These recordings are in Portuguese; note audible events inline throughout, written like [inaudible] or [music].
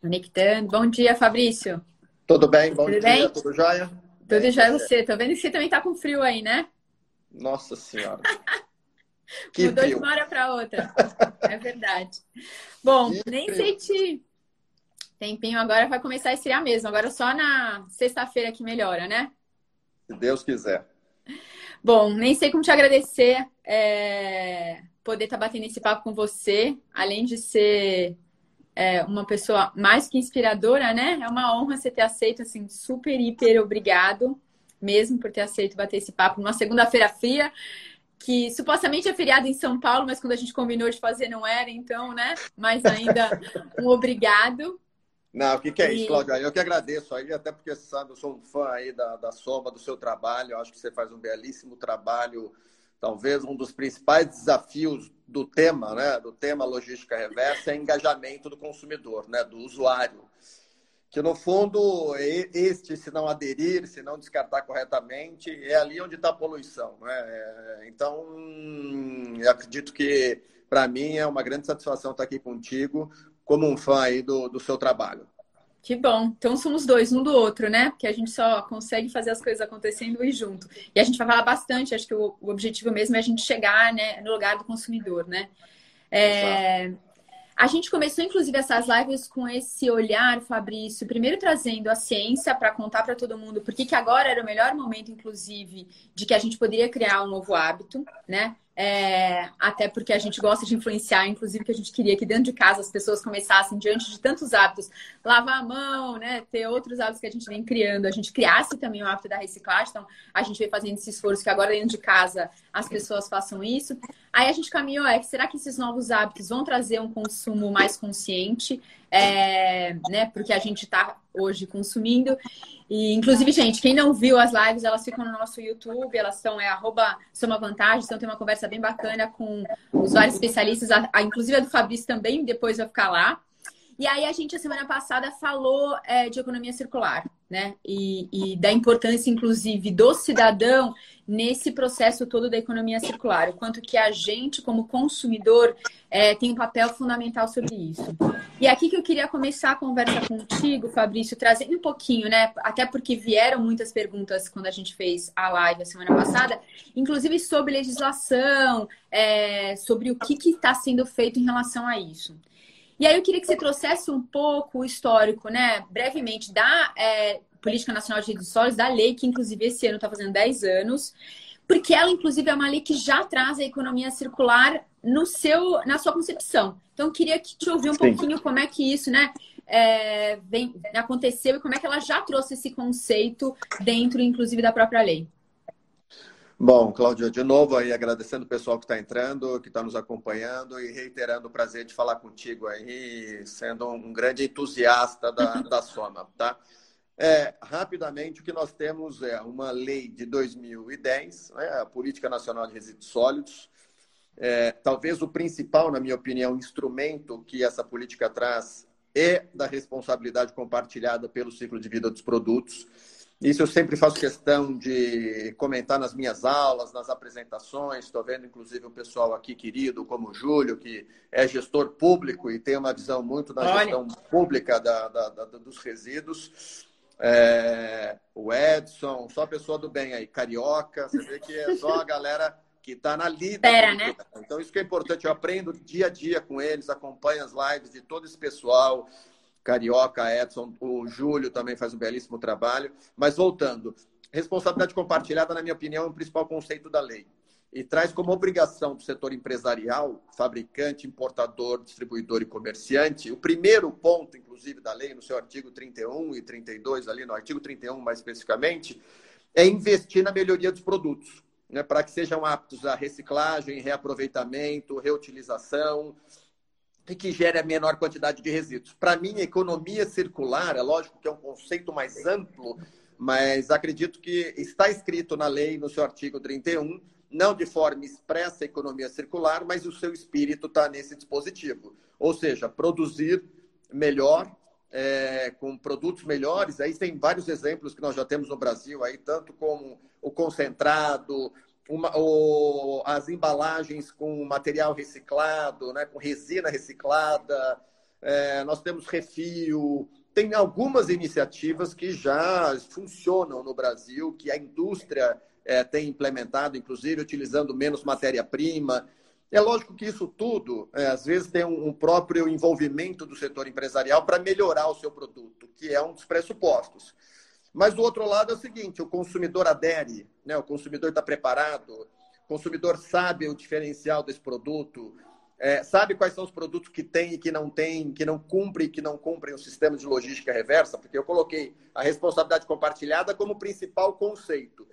Conectando. Bom dia, Fabrício. Tudo bem? Bom Tudo dia, bem? tudo jóia? Tudo Bem, jóia você? Tô vendo que você também tá com frio aí, né? Nossa Senhora. [laughs] Que Mudou de frio. uma hora para outra. [laughs] É verdade. Bom, Que nem frio. sei te. Tempinho agora vai começar a esfriar mesmo. Agora só na sexta-feira que melhora, né? Se Deus quiser. Bom, nem sei como te agradecer é, poder estar batendo esse papo com você, além de ser é, uma pessoa mais que inspiradora, né? É uma honra você ter aceito, assim, super, hiper obrigado mesmo por ter aceito bater esse papo numa segunda-feira fria, que supostamente é feriado em São Paulo, mas quando a gente combinou de fazer não era, então, né? Mas ainda um [laughs] obrigado. Não, o que, que é isso, Cláudia? Eu que agradeço aí, até porque você sabe, eu sou um fã aí da, da Soma, do seu trabalho. Eu acho que você faz um belíssimo trabalho. Talvez um dos principais desafios do tema, né? Do tema logística reversa é engajamento do consumidor, né? Do usuário. Que no fundo, e- este, se não aderir, se não descartar corretamente, é ali onde está a poluição. Né? É, Então, eu acredito que para mim é uma grande satisfação estar aqui contigo, como um fã aí do, do seu trabalho. Que bom. Então somos dois, um do outro, né? Porque a gente só consegue fazer as coisas acontecendo e junto. E a gente vai falar bastante, acho que o, o objetivo mesmo é a gente chegar né, no lugar do consumidor, né? É, a gente começou, inclusive, essas lives com esse olhar, Fabrício, primeiro trazendo a ciência para contar para todo mundo por que que agora era o melhor momento, inclusive, de que a gente poderia criar um novo hábito, né? É, até porque a gente gosta de influenciar, inclusive, que a gente queria que dentro de casa as pessoas começassem, diante de tantos hábitos, lavar a mão, né? Ter outros hábitos que a gente vem criando, a gente criasse também o hábito da reciclagem. Então, a gente vem fazendo esse esforço que agora dentro de casa as pessoas façam isso. Aí a gente caminhou, é será que esses novos hábitos vão trazer um consumo mais consciente, é, né? Porque a gente está hoje consumindo. E, inclusive, gente, quem não viu as lives, elas ficam no nosso YouTube, elas são, é arroba Soma Vantagens, então tem uma conversa bem bacana com os vários especialistas, a, a- inclusive a do Fabrício também, depois vai ficar lá. E aí a gente, a semana passada, falou é, de economia circular, né? E, e da importância, inclusive, do cidadão nesse processo todo da economia circular. O quanto que a gente, como consumidor, é, tem um papel fundamental sobre isso. E aqui que eu queria começar a conversa contigo, Fabrício, trazendo um pouquinho, né? Até porque vieram muitas perguntas quando a gente fez a live a semana passada, inclusive sobre legislação, é, sobre o que está sendo feito em relação a isso. E aí eu queria que você trouxesse um pouco o histórico, né, brevemente, da é, Política Nacional de Resíduos Sólidos, da lei, que inclusive esse ano está fazendo 10 anos, porque ela, inclusive, é uma lei que já traz a economia circular no seu, na sua concepção. Então, eu queria que te ouvir um Sim. pouquinho como é que isso, né, é, vem, aconteceu e como é que ela já trouxe esse conceito dentro, inclusive, da própria lei. Bom, Cláudia, de novo aí agradecendo o pessoal que está entrando, que está nos acompanhando e reiterando o prazer de falar contigo aí, sendo um grande entusiasta da, [laughs] da Soma, tá? É, rapidamente, o que nós temos é uma lei de 2010, né, a Política Nacional de Resíduos Sólidos. É, talvez o principal, na minha opinião, instrumento que essa política traz é da responsabilidade compartilhada pelo ciclo de vida dos produtos. Isso eu sempre faço questão de comentar nas minhas aulas, nas apresentações. Estou vendo, inclusive, o pessoal aqui querido, como o Júlio, que é gestor público e tem uma visão muito da Olha. gestão pública da- da- da- dos resíduos. É, o Edson, só pessoa do bem aí, carioca. Você vê que é só a galera que está na lida. Espera, né? Então, isso que é importante. Eu aprendo dia a dia com eles, acompanho as lives de todo esse pessoal. Carioca, Edson, o Júlio também faz um belíssimo trabalho. Mas voltando, responsabilidade compartilhada, na minha opinião, é o principal conceito da lei. E traz como obrigação do setor empresarial, fabricante, importador, distribuidor e comerciante, o primeiro ponto, inclusive, da lei, no seu artigo 31 e 32, ali no artigo 31 mais especificamente, é investir na melhoria dos produtos, né, para que sejam aptos a reciclagem, reaproveitamento, reutilização, e que gere a menor quantidade de resíduos. Para mim, economia circular, é lógico que é um conceito mais amplo, mas acredito que está escrito na lei, no seu artigo 31, não de forma expressa a economia circular, mas o seu espírito está nesse dispositivo. Ou seja, produzir melhor, é, com produtos melhores. Aí tem vários exemplos que nós já temos no Brasil, aí, tanto como o concentrado, uma, o, as embalagens com material reciclado, né, com resina reciclada, é, nós temos refio, tem algumas iniciativas que já funcionam no Brasil, que a indústria é, tem implementado, inclusive utilizando menos matéria-prima. É lógico que isso tudo, é, às vezes, tem um, um, próprio envolvimento do setor empresarial para melhorar o seu produto, que é um dos pressupostos. Mas do outro lado é o seguinte: o consumidor adere, né? o consumidor está preparado, o consumidor sabe o diferencial desse produto, é, sabe quais são os produtos que tem e que não tem, que não cumprem e que não cumprem o sistema de logística reversa, porque eu coloquei a responsabilidade compartilhada como principal conceito.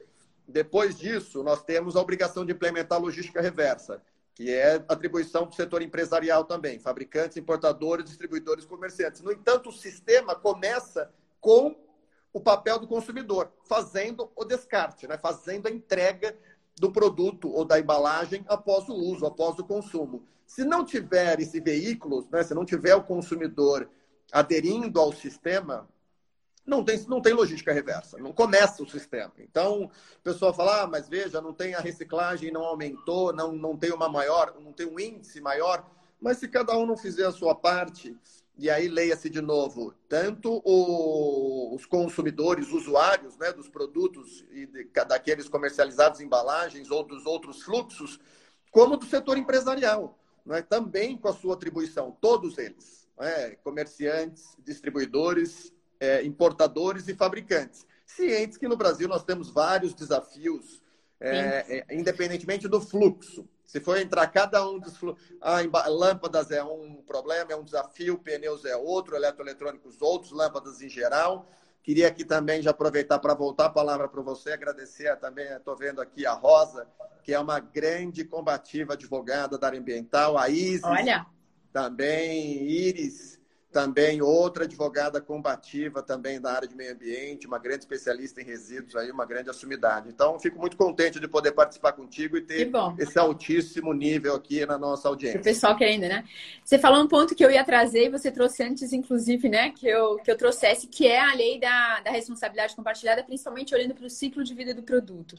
Depois disso, nós temos a obrigação de implementar a logística reversa, que é atribuição do setor empresarial também, fabricantes, importadores, distribuidores, comerciantes. No entanto, o sistema começa com o papel do consumidor, fazendo o descarte, né? fazendo a entrega do produto ou da embalagem após o uso, após o consumo. Se não tiver esse veículo, né? se não tiver o consumidor aderindo ao sistema, não tem, não tem logística reversa, não começa o sistema. Então, o pessoal fala, ah, mas veja, não tem a reciclagem, não aumentou, não, não tem uma maior, não tem um índice maior. Mas se cada um não fizer a sua parte, e aí leia-se de novo, tanto o, os consumidores, usuários né, dos produtos e de, daqueles comercializados em embalagens ou dos outros fluxos, como do setor empresarial, é também com a sua atribuição, todos eles, é? comerciantes, distribuidores, é, importadores e fabricantes. Cientes que no Brasil nós temos vários desafios, é, é, independentemente do fluxo. Se for entrar cada um dos ah, lâmpadas é um problema, é um desafio, pneus é outro, eletroeletrônicos outros, lâmpadas em geral. Queria aqui também já aproveitar para voltar a palavra para você, agradecer também, estou vendo aqui a Rosa, que é uma grande combativa advogada da área ambiental, a Isis, Olha. também Iris, também outra advogada combativa também da área de meio ambiente, uma grande especialista em resíduos aí, uma grande assumidade. Então, fico muito contente de poder participar contigo e ter esse altíssimo nível aqui na nossa audiência. O pessoal querendo, né? Você falou um ponto que eu ia trazer e você trouxe antes, inclusive, né, que eu, que eu trouxesse, que é a lei da, da responsabilidade compartilhada, principalmente olhando para o ciclo de vida do produto.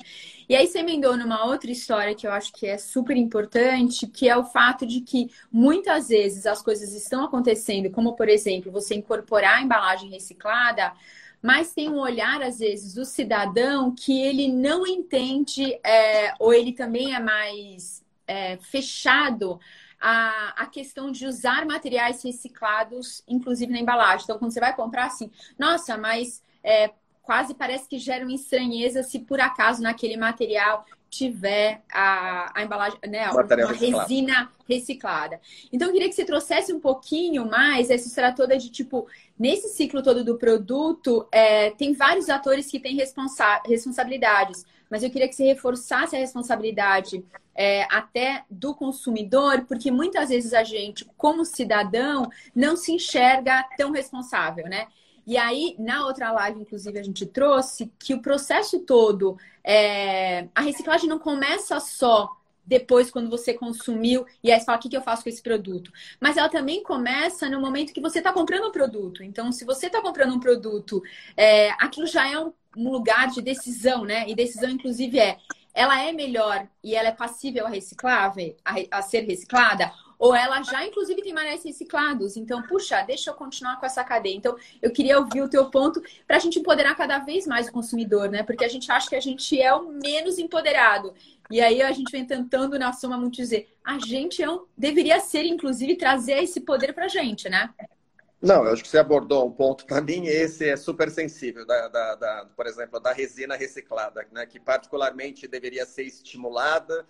E aí você emendou numa outra história que eu acho que é super importante, que é o fato de que muitas vezes as coisas estão acontecendo como por exemplo, você incorporar a embalagem reciclada, mas tem um olhar, às vezes, do cidadão que ele não entende, é, ou ele também é mais é, fechado a, a questão de usar materiais reciclados, inclusive na embalagem. Então, quando você vai comprar, assim, nossa, mas é, quase parece que gera uma estranheza se por acaso naquele material tiver a, a embalagem, né, uma resina reciclada. Então, eu queria que você trouxesse um pouquinho mais essa história toda de, tipo, nesse ciclo todo do produto, é, tem vários atores que têm responsa responsabilidades, mas eu queria que você reforçasse a responsabilidade é, até do consumidor, porque muitas vezes a gente, como cidadão, não se enxerga tão responsável, né? E aí, na outra live, inclusive, a gente trouxe que o processo todo, é... a reciclagem não começa só depois quando você consumiu e aí você fala o que, eu faço com esse produto. Mas ela também começa no momento que você está comprando o produto. Então, se você está comprando um produto, é, aquilo já é um, um, lugar de decisão, né? E decisão, inclusive, é ela é melhor e ela é passível a reciclável, a, a ser reciclada, ou ela já, inclusive, tem materiais reciclados. Então, puxa, deixa eu continuar com essa cadeia. Então, eu queria ouvir o teu ponto para a gente empoderar cada vez mais o consumidor, né? Porque a gente acha que a gente é o menos empoderado. E aí a gente vem tentando, na soma, muito dizer, a gente é um, deveria ser, inclusive, trazer esse poder para a gente, né? Não, eu acho que você abordou um ponto, para mim, esse é super sensível, da, da, da, por exemplo, da resina reciclada, né, que particularmente deveria ser estimulada,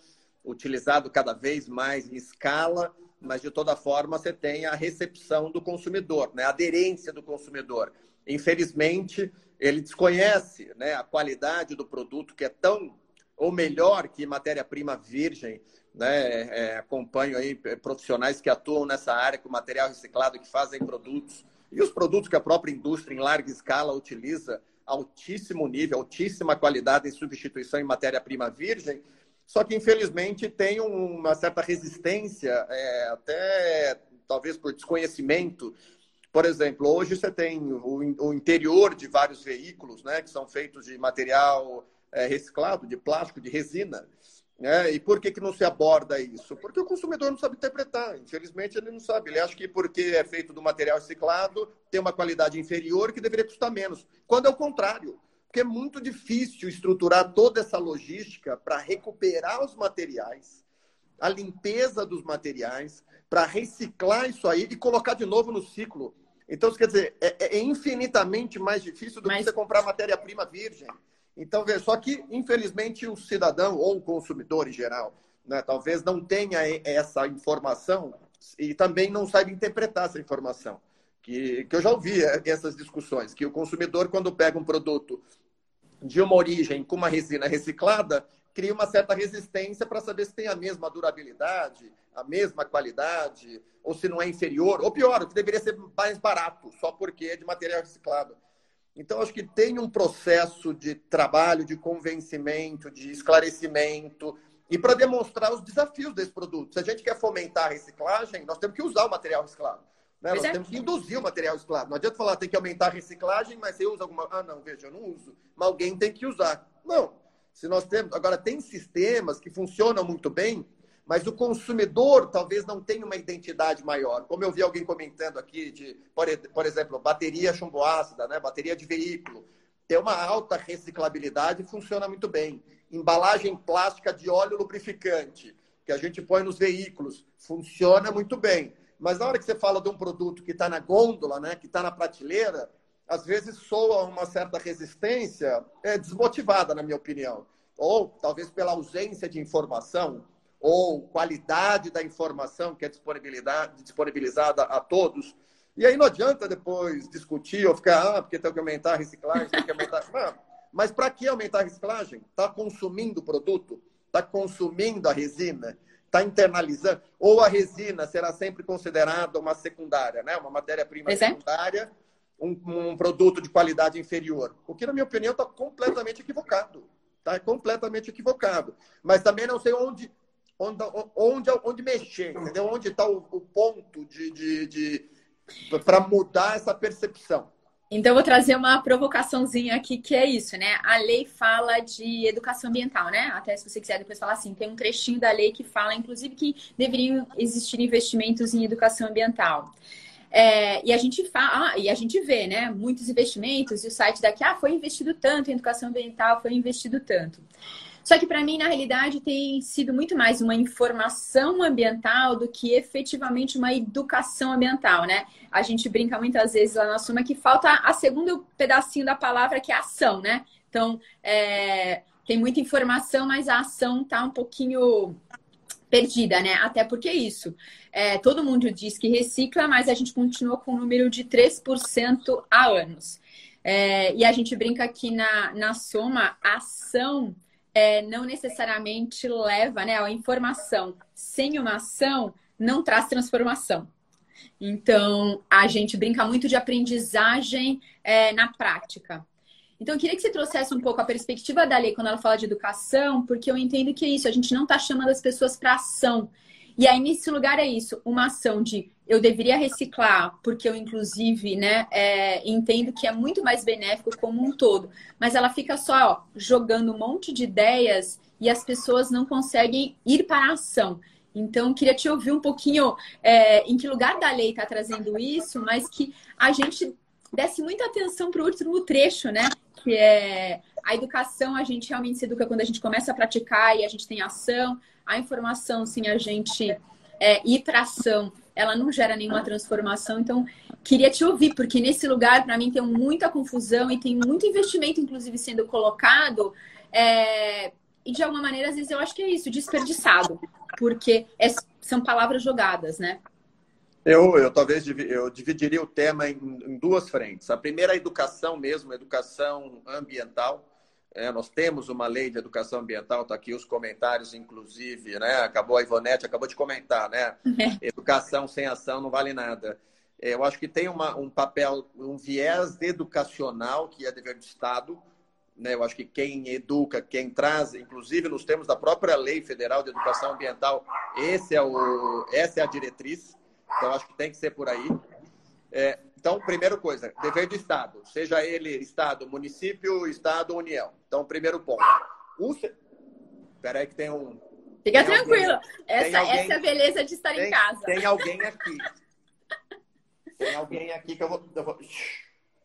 utilizado cada vez mais em escala, mas de toda forma você tem a recepção do consumidor, né, a aderência do consumidor. Infelizmente, ele desconhece né, a qualidade do produto, que é tão ou melhor que matéria-prima virgem, né? É, acompanho aí profissionais que atuam nessa área com material reciclado, que fazem produtos. E os produtos que a própria indústria em larga escala utiliza, altíssimo nível, altíssima qualidade em substituição em matéria-prima virgem, só que infelizmente tem uma certa resistência, é, até talvez por desconhecimento. Por exemplo, hoje você tem o, o interior de vários veículos, né, que são feitos de material é, reciclado, de plástico, de resina. Né? E por que, que não se aborda isso? Porque o consumidor não sabe interpretar. Infelizmente, ele não sabe. Ele acha que porque é feito do material reciclado, tem uma qualidade inferior que deveria custar menos. Quando é o contrário. Porque é muito difícil estruturar toda essa logística para recuperar os materiais, a limpeza dos materiais, para reciclar isso aí e colocar de novo no ciclo. Então, quer dizer, é, é infinitamente mais difícil do Mas... que você comprar matéria-prima virgem. Então, vê, só que, infelizmente, o cidadão ou o consumidor em geral, né, talvez não tenha essa informação e também não saiba interpretar essa informação. Que, que eu já ouvi é, essas discussões, que o consumidor, quando pega um produto de uma origem com uma resina reciclada, cria uma certa resistência para saber se tem a mesma durabilidade, a mesma qualidade, ou se não é inferior, ou pior, que deveria ser mais barato, só porque é de material reciclado. Então, acho que tem um processo de trabalho, de convencimento, de esclarecimento, e para demonstrar os desafios desse produto. Se a gente quer fomentar a reciclagem, nós temos que usar o material reciclado. Né? Nós é. temos que induzir o material reciclado. Não adianta falar tem que aumentar a reciclagem, mas você usa alguma. Ah, não, veja, eu não uso. Mas alguém tem que usar. Não. Se nós temos. Agora, tem sistemas que funcionam muito bem mas o consumidor talvez não tenha uma identidade maior. Como eu vi alguém comentando aqui, de, por, exemplo, bateria chumboácida, né? bateria de veículo, tem uma alta reciclabilidade e funciona muito bem. Embalagem plástica de óleo lubrificante, que a gente põe nos veículos, funciona muito bem. Mas na hora que você fala de um produto que está na gôndola, né? que está na prateleira, às vezes soa uma certa resistência é, desmotivada, na minha opinião. Ou talvez pela ausência de informação ou qualidade da informação que é disponibilizada a todos. E aí não adianta depois discutir ou ficar, ah, porque tem que aumentar a reciclagem, tem que aumentar. [laughs] Não. Mas para que aumentar a reciclagem? Está consumindo o produto? Está consumindo a resina? Está internalizando? Ou a resina será sempre considerada uma secundária, né? uma matéria-prima secundária, um, um, produto de qualidade inferior? O que, na minha opinião, está completamente equivocado. Está completamente equivocado. Mas também não sei onde onde, onde, onde mexer, entendeu? Onde está o, o, ponto de, de, de para mudar essa percepção. Então, vou trazer uma provocaçãozinha aqui, que é isso, né? A lei fala de educação ambiental, né? Até se você quiser depois falar assim, tem um trechinho da lei que fala, inclusive, que deveriam existir investimentos em educação ambiental. É, e a gente fala, ah, e a gente vê, né? Muitos investimentos, e o site daqui, ah, foi investido tanto em educação ambiental, foi investido tanto. Só que para mim, na realidade, tem sido muito mais uma informação ambiental do que efetivamente uma educação ambiental, né? A gente brinca muitas vezes lá na Suma que falta a segundo pedacinho da palavra, que é ação, né? Então, é, tem muita informação, mas a ação tá um pouquinho perdida, né? Até porque isso. É, todo mundo diz que recicla, mas a gente continua com um número de 3% há anos. É, e a gente brinca aqui na, na soma, a ação é, não necessariamente leva né, a informação. Sem uma ação, não traz transformação. Então, a gente brinca muito de aprendizagem é, na prática. Então, eu queria que você trouxesse um pouco a perspectiva da lei quando ela fala de educação, porque eu entendo que é isso, a gente não está chamando as pessoas para ação. E aí, nesse lugar, é isso, uma ação de eu deveria reciclar, porque eu, inclusive, né, é, entendo que é muito mais benéfico como um todo. Mas ela fica só ó, jogando um monte de ideias e as pessoas não conseguem ir para a ação. Então, queria te ouvir um pouquinho é, em que lugar da lei está trazendo isso, mas que a gente desse muita atenção para o último trecho, né? Que é a educação, a gente realmente se educa quando a gente começa a praticar e a gente tem ação. A informação, sim, a gente é, ir para ação ela não gera nenhuma transformação. Então, queria te ouvir, porque nesse lugar, para mim, tem muita confusão e tem muito investimento, inclusive, sendo colocado. É... E de alguma maneira, às vezes, eu acho que é isso, desperdiçado, porque é... são palavras jogadas, né? Eu, eu talvez eu dividiria o tema em, em duas frentes. A primeira é a educação mesmo, a educação ambiental é, nós temos uma lei de educação ambiental, está aqui os comentários, inclusive, né? Acabou a Ivonete, acabou de comentar, né? [laughs] É. Educação sem ação não vale nada. É, eu acho que tem uma, um papel, um viés educacional que é dever do Estado. Né? Eu acho que quem educa, quem traz, inclusive nos termos da própria Lei Federal de Educação Ambiental, esse é o, essa é a diretriz. Então, acho que tem que ser por aí. É, então, primeira coisa, dever do Estado, seja ele Estado, município, Estado, União. Então, primeiro ponto. O... Espera aí que tem um, Fica tem tranquilo. Alguém, essa, alguém, essa é a beleza de estar tem, em casa. Tem alguém aqui. Tem alguém aqui que eu vou. Eu vou...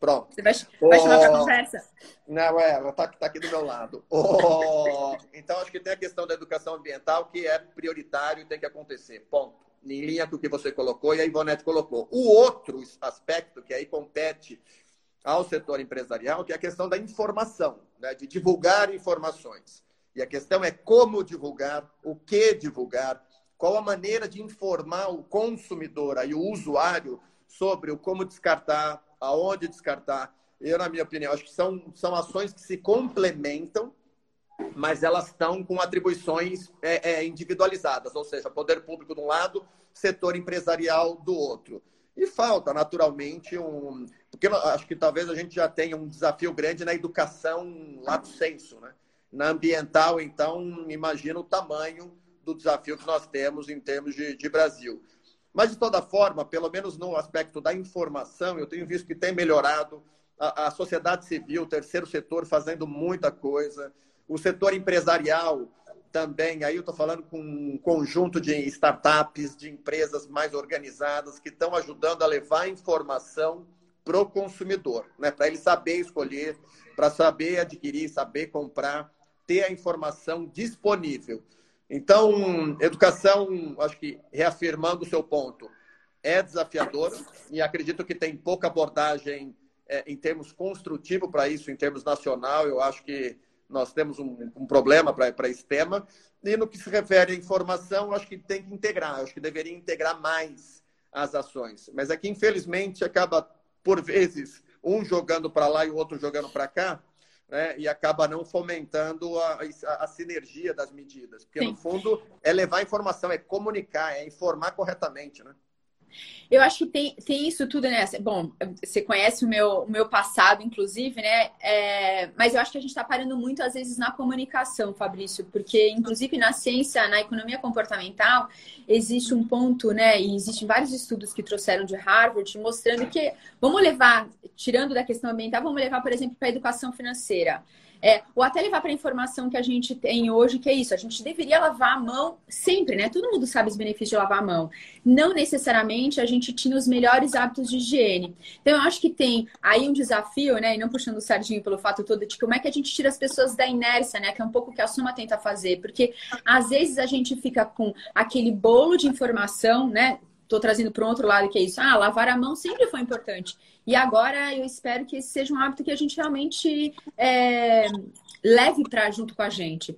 Pronto. Você vai, oh, vai chamar para conversa? Não, é, ela está tá aqui do meu lado. Oh, então, acho que tem a questão da educação ambiental que é prioritário e tem que acontecer. Ponto. Em linha com o que você colocou e a Ivonete colocou. O outro aspecto que aí compete ao setor empresarial, que é a questão da informação, né? de divulgar informações. E a questão é como divulgar, o que divulgar, qual a maneira de informar o consumidor e o usuário sobre o como descartar, aonde descartar. Eu, na minha opinião, acho que são, são ações que se complementam, mas elas estão com atribuições é, é, individualizadas, ou seja, poder público de um lado, setor empresarial do outro. E falta, naturalmente, um. Porque acho que talvez a gente já tenha um desafio grande na educação lá do senso, né? Na ambiental, então, imagina o tamanho do desafio que nós temos em termos de, de Brasil. Mas, de toda forma, pelo menos no aspecto da informação, eu tenho visto que tem melhorado a, a sociedade civil, o terceiro setor fazendo muita coisa, o setor empresarial também. Aí eu estou falando com um conjunto de startups, de empresas mais organizadas que estão ajudando a levar informação para o consumidor, né? para ele saber escolher, para saber adquirir, saber comprar, ter a informação disponível. Então, educação, acho que reafirmando o seu ponto, é desafiadora e acredito que tem pouca abordagem é, em termos construtivo para isso, em termos nacional. Eu acho que nós temos um, um problema para esse tema. E no que se refere à informação, acho que tem que integrar, acho que deveria integrar mais as ações. Mas é que, infelizmente, acaba, por vezes, um jogando para lá e o outro jogando para cá né, e acaba não fomentando a, a, a sinergia das medidas. Porque, Sim. no fundo, é levar informação, é comunicar, é informar corretamente. Né? Eu acho que tem, tem isso tudo, né? Bom, você conhece o meu, o meu passado, inclusive, né? É, mas eu acho que a gente está parando muito, às vezes, na comunicação, Fabrício, porque, inclusive, na ciência, na economia comportamental, existe um ponto, né? E existem vários estudos que trouxeram de Harvard mostrando que, vamos levar, tirando da questão ambiental, vamos levar, por exemplo, para a educação financeira. É, ou até levar para a informação que a gente tem hoje, que é isso, a gente deveria lavar a mão sempre, né? Todo mundo sabe os benefícios de lavar a mão. Não necessariamente a gente tinha os melhores hábitos de higiene. Então, eu acho que tem aí um desafio, né? E não puxando o sardinho pelo fato todo de como é que a gente tira as pessoas da inércia, né? Que é um pouco o que a Suma tenta fazer. Porque às vezes a gente fica com aquele bolo de informação, né? Estou trazendo para um outro lado que é isso. Ah, lavar a mão sempre foi importante. E agora eu espero que esse seja um hábito que a gente realmente é, leve para junto com a gente.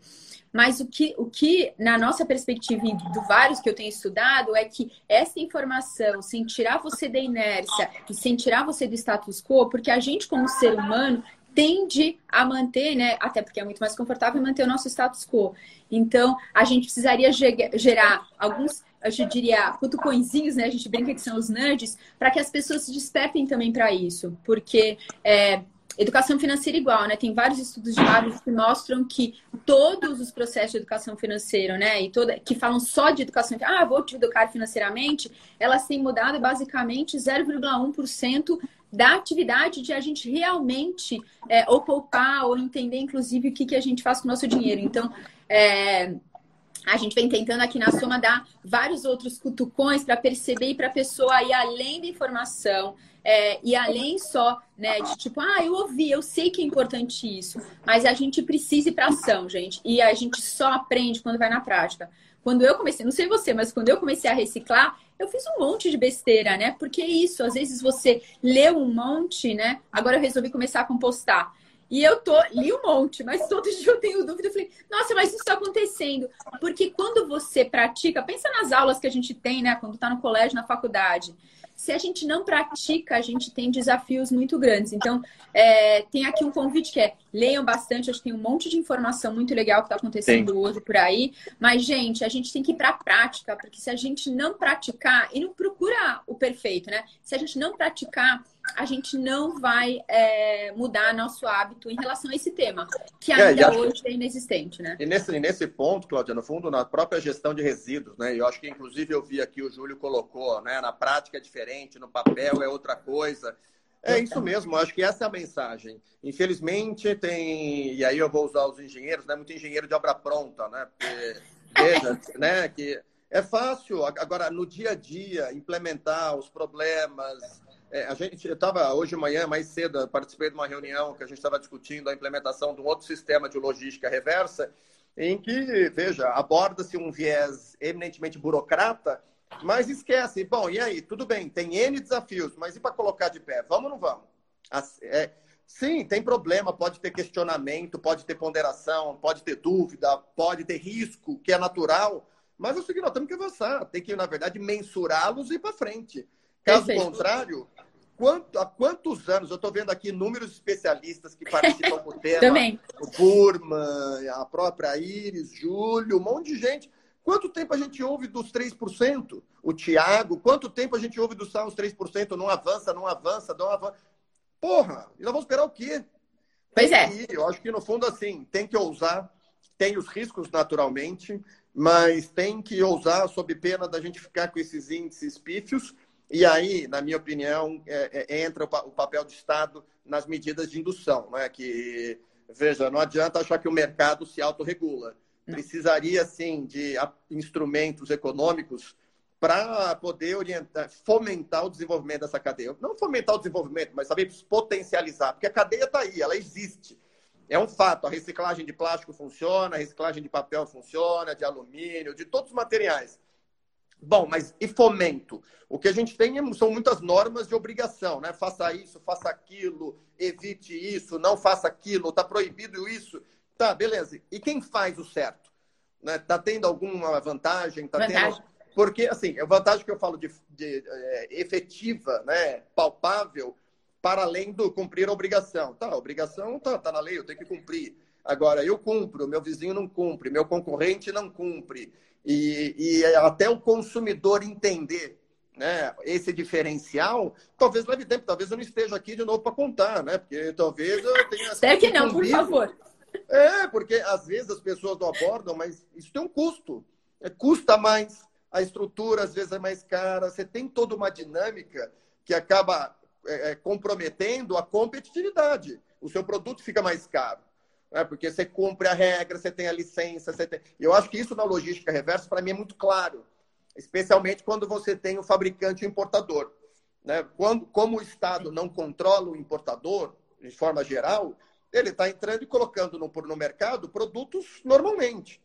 Mas o que, o que, na nossa perspectiva e do vários que eu tenho estudado, é que essa informação, sem tirar você da inércia e sem tirar você do status quo, porque a gente, como ser humano, tende a manter, né? Até porque é muito mais confortável manter o nosso status quo. Então, a gente precisaria gerar alguns eu diria, cutucõezinhos, né? A gente brinca que são os nerds, para que as pessoas se despertem também para isso. Porque é, educação financeira igual, né? Tem vários estudos de Harvard que mostram que todos os processos de educação financeira, né? E toda, que falam só de educação, ah, vou te educar financeiramente, elas têm mudado basicamente 0,1% da atividade de a gente realmente é, ou poupar ou entender, inclusive, o que, que a gente faz com o nosso dinheiro. Então, é, a gente vem tentando aqui na Soma dar vários outros cutucões para perceber e para a pessoa ir além da informação é, e além só né, de tipo, ah, eu ouvi, eu sei que é importante isso, mas a gente precisa ir para ação, gente, e a gente só aprende quando vai na prática. Quando eu comecei, não sei você, mas quando eu comecei a reciclar, eu fiz um monte de besteira, né? Porque é isso, às vezes você leu um monte, né? Agora eu resolvi começar a compostar. E eu tô, li um monte, mas todo dia eu tenho dúvida. Eu falei, nossa, mas isso está acontecendo. Porque quando você pratica, pensa nas aulas que a gente tem, né? Quando está no colégio, na faculdade. Se a gente não pratica, a gente tem desafios muito grandes. Então, é, tem aqui um convite que é leiam bastante. Acho que tem um monte de informação muito legal que está acontecendo Sim. hoje por aí. Mas, gente, a gente tem que ir para a prática, porque se a gente não praticar, e não procura o perfeito, né? Se a gente não praticar, a gente não vai é, mudar nosso hábito em relação a esse tema, que é, ainda é, hoje é inexistente, né? E nesse, nesse ponto, Cláudia, no fundo, na própria gestão de resíduos, né? Eu acho que, inclusive, eu vi aqui o Júlio colocou, né? Na prática é diferente, no papel é outra coisa. É isso mesmo, acho que essa é a mensagem. Infelizmente, tem. E aí eu vou usar os engenheiros, né? Muito engenheiro de obra pronta, né? Porque veja, [laughs] né, que é fácil. Agora, no dia a dia, implementar os problemas. É, a gente, estava hoje de manhã, mais cedo, participei de uma reunião que a gente estava discutindo a implementação de um outro sistema de logística reversa, em que, veja, aborda-se um viés eminentemente burocrata, mas esquece. Bom, e aí? Tudo bem, tem N desafios, mas e para colocar de pé? Vamos ou não vamos? É, sim, tem problema, pode ter questionamento, pode ter ponderação, pode ter dúvida, pode ter risco, que é natural, mas é o seguinte, nós temos que avançar, tem que, na verdade, mensurá-los e ir para frente. Caso Perfeito. contrário, quanto, há quantos anos, eu estou vendo aqui inúmeros especialistas que participam do [laughs] tema, Também. o Burman, a própria Iris, Júlio, um monte de gente. Quanto tempo a gente ouve dos 3%? O Tiago, quanto tempo a gente ouve dos os 3%? Não avança, não avança, não avança. Porra, e nós vamos esperar o quê? Pois é. eu acho que, no fundo, assim, tem que ousar, tem os riscos naturalmente, mas tem que ousar sob pena da gente ficar com esses índices pífios. E aí, na minha opinião, é, é, entra o, o, papel do Estado nas medidas de indução, né? Que veja, não adianta achar que o mercado se autorregula. Precisaria sim de instrumentos econômicos para poder orientar, fomentar o desenvolvimento dessa cadeia. Não fomentar o desenvolvimento, mas saber potencializar, porque a cadeia está aí, ela existe. É um fato, a reciclagem de plástico funciona, a reciclagem de papel funciona, de alumínio, de todos os materiais. Bom, mas e fomento? O que a gente tem são muitas normas de obrigação, né? Faça isso, faça aquilo, evite isso, não faça aquilo, está proibido isso. Tá, beleza. E quem faz o certo? Né? Tá tendo alguma vantagem? Tá vantagem. tendo. Porque, assim, a vantagem que eu falo de, de é, efetiva, né? palpável, para além do cumprir a obrigação. Tá, a obrigação tá, tá na lei, eu tenho que cumprir. Agora, eu cumpro, meu vizinho não cumpre, meu concorrente não cumpre. E, e até o consumidor entender né, esse diferencial, talvez leve tempo, talvez eu não esteja aqui de novo para contar, né? Porque talvez eu tenha. Espero que não, por favor. É, porque às vezes as pessoas não abordam, mas isso tem um custo. É, custa mais, a estrutura às vezes é mais cara, você tem toda uma dinâmica que acaba é, é, comprometendo a competitividade. O seu produto fica mais caro. Né? Porque você cumpre a regra, você tem a licença. Você tem... Eu acho que isso na logística reversa, para mim, é muito claro. Especialmente quando você tem o fabricante e o importador. Né? Quando, como o Estado não controla o importador, de forma geral, ele está entrando e colocando no, no mercado produtos normalmente.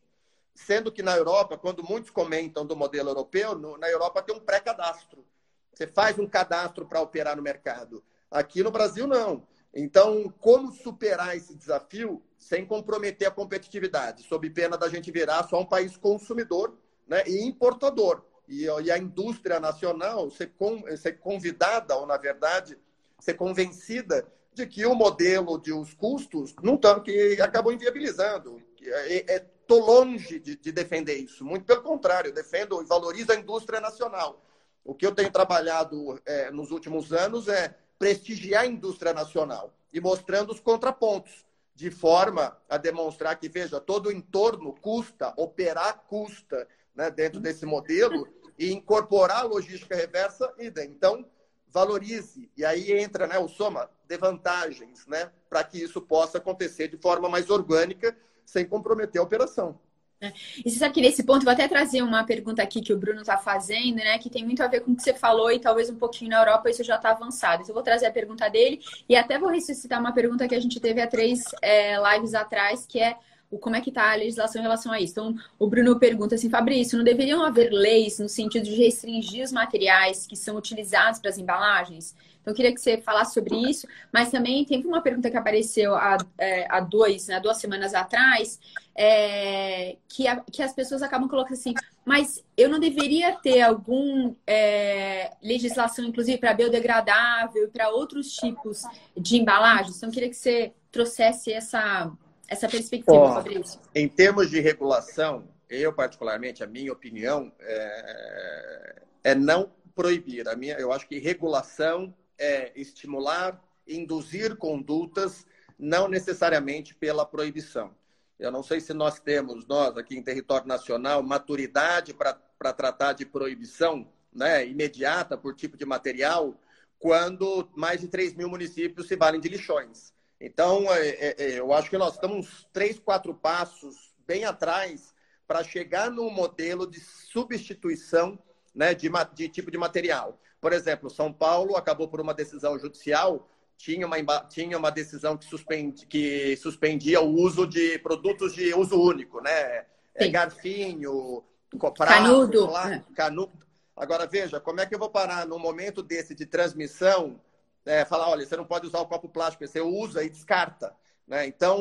Sendo que na Europa, quando muitos comentam do modelo europeu, no, na Europa tem um pré-cadastro. Você faz um cadastro para operar no mercado. Aqui no Brasil, não. Então, como superar esse desafio sem comprometer a competitividade, sob pena da gente virar só um país consumidor né, e importador? E, e a indústria nacional ser, com, ser convidada, ou na verdade, ser convencida de que o modelo de os custos não estão, que acabou inviabilizando. Estou é, é, longe de, de defender isso. Muito pelo contrário, defendo e valorizo a indústria nacional. O que eu tenho trabalhado é, nos últimos anos é prestigiar a indústria nacional e mostrando os contrapontos, de forma a demonstrar que, veja, todo o entorno custa, operar custa né, dentro desse modelo e incorporar a logística reversa, idem. Então, valorize. E aí entra né, o soma de vantagens né, para que isso possa acontecer de forma mais orgânica, sem comprometer a operação. É. E você sabe que nesse ponto, vou até trazer uma pergunta aqui que o Bruno está fazendo, né? Que tem muito a ver com o que você falou e talvez um pouquinho na Europa isso já está avançado. Então, eu vou trazer a pergunta dele e até vou ressuscitar uma pergunta que a gente teve há três é, lives atrás, que é o como é que está a legislação em relação a isso. Então, o Bruno pergunta assim, Fabrício, não deveriam haver leis no sentido de restringir os materiais que são utilizados para as embalagens? Então, eu queria que você falasse sobre isso, mas também teve uma pergunta que apareceu há, é, há dois, né, duas semanas atrás, é, que, a, que as pessoas acabam colocando assim, mas eu não deveria ter algum é, legislação, inclusive, para biodegradável para outros tipos de embalagens? Então, eu queria que você trouxesse essa, essa perspectiva, Bom, Fabrício. Em termos de regulação, eu, particularmente, a minha opinião é, é não proibir. A minha, eu acho que regulação é estimular, induzir condutas, não necessariamente pela proibição. Eu não sei se nós temos, nós aqui em território nacional, maturidade para tratar de proibição né, imediata por tipo de material, quando mais de 3 mil municípios se valem de lixões. Então, é, é, é, eu acho que nós estamos três, quatro passos bem atrás para chegar num modelo de substituição né, de, de tipo de material. Por exemplo, São Paulo acabou por uma decisão judicial tinha uma, tinha uma decisão que, suspend, que suspendia o uso de produtos de uso único, né? Garfinho, prato, canudo. Lá, canudo. Agora, veja, como é que eu vou parar num momento desse de transmissão, é, falar, olha, você não pode usar o copo plástico, você usa e descarta. Né? Então,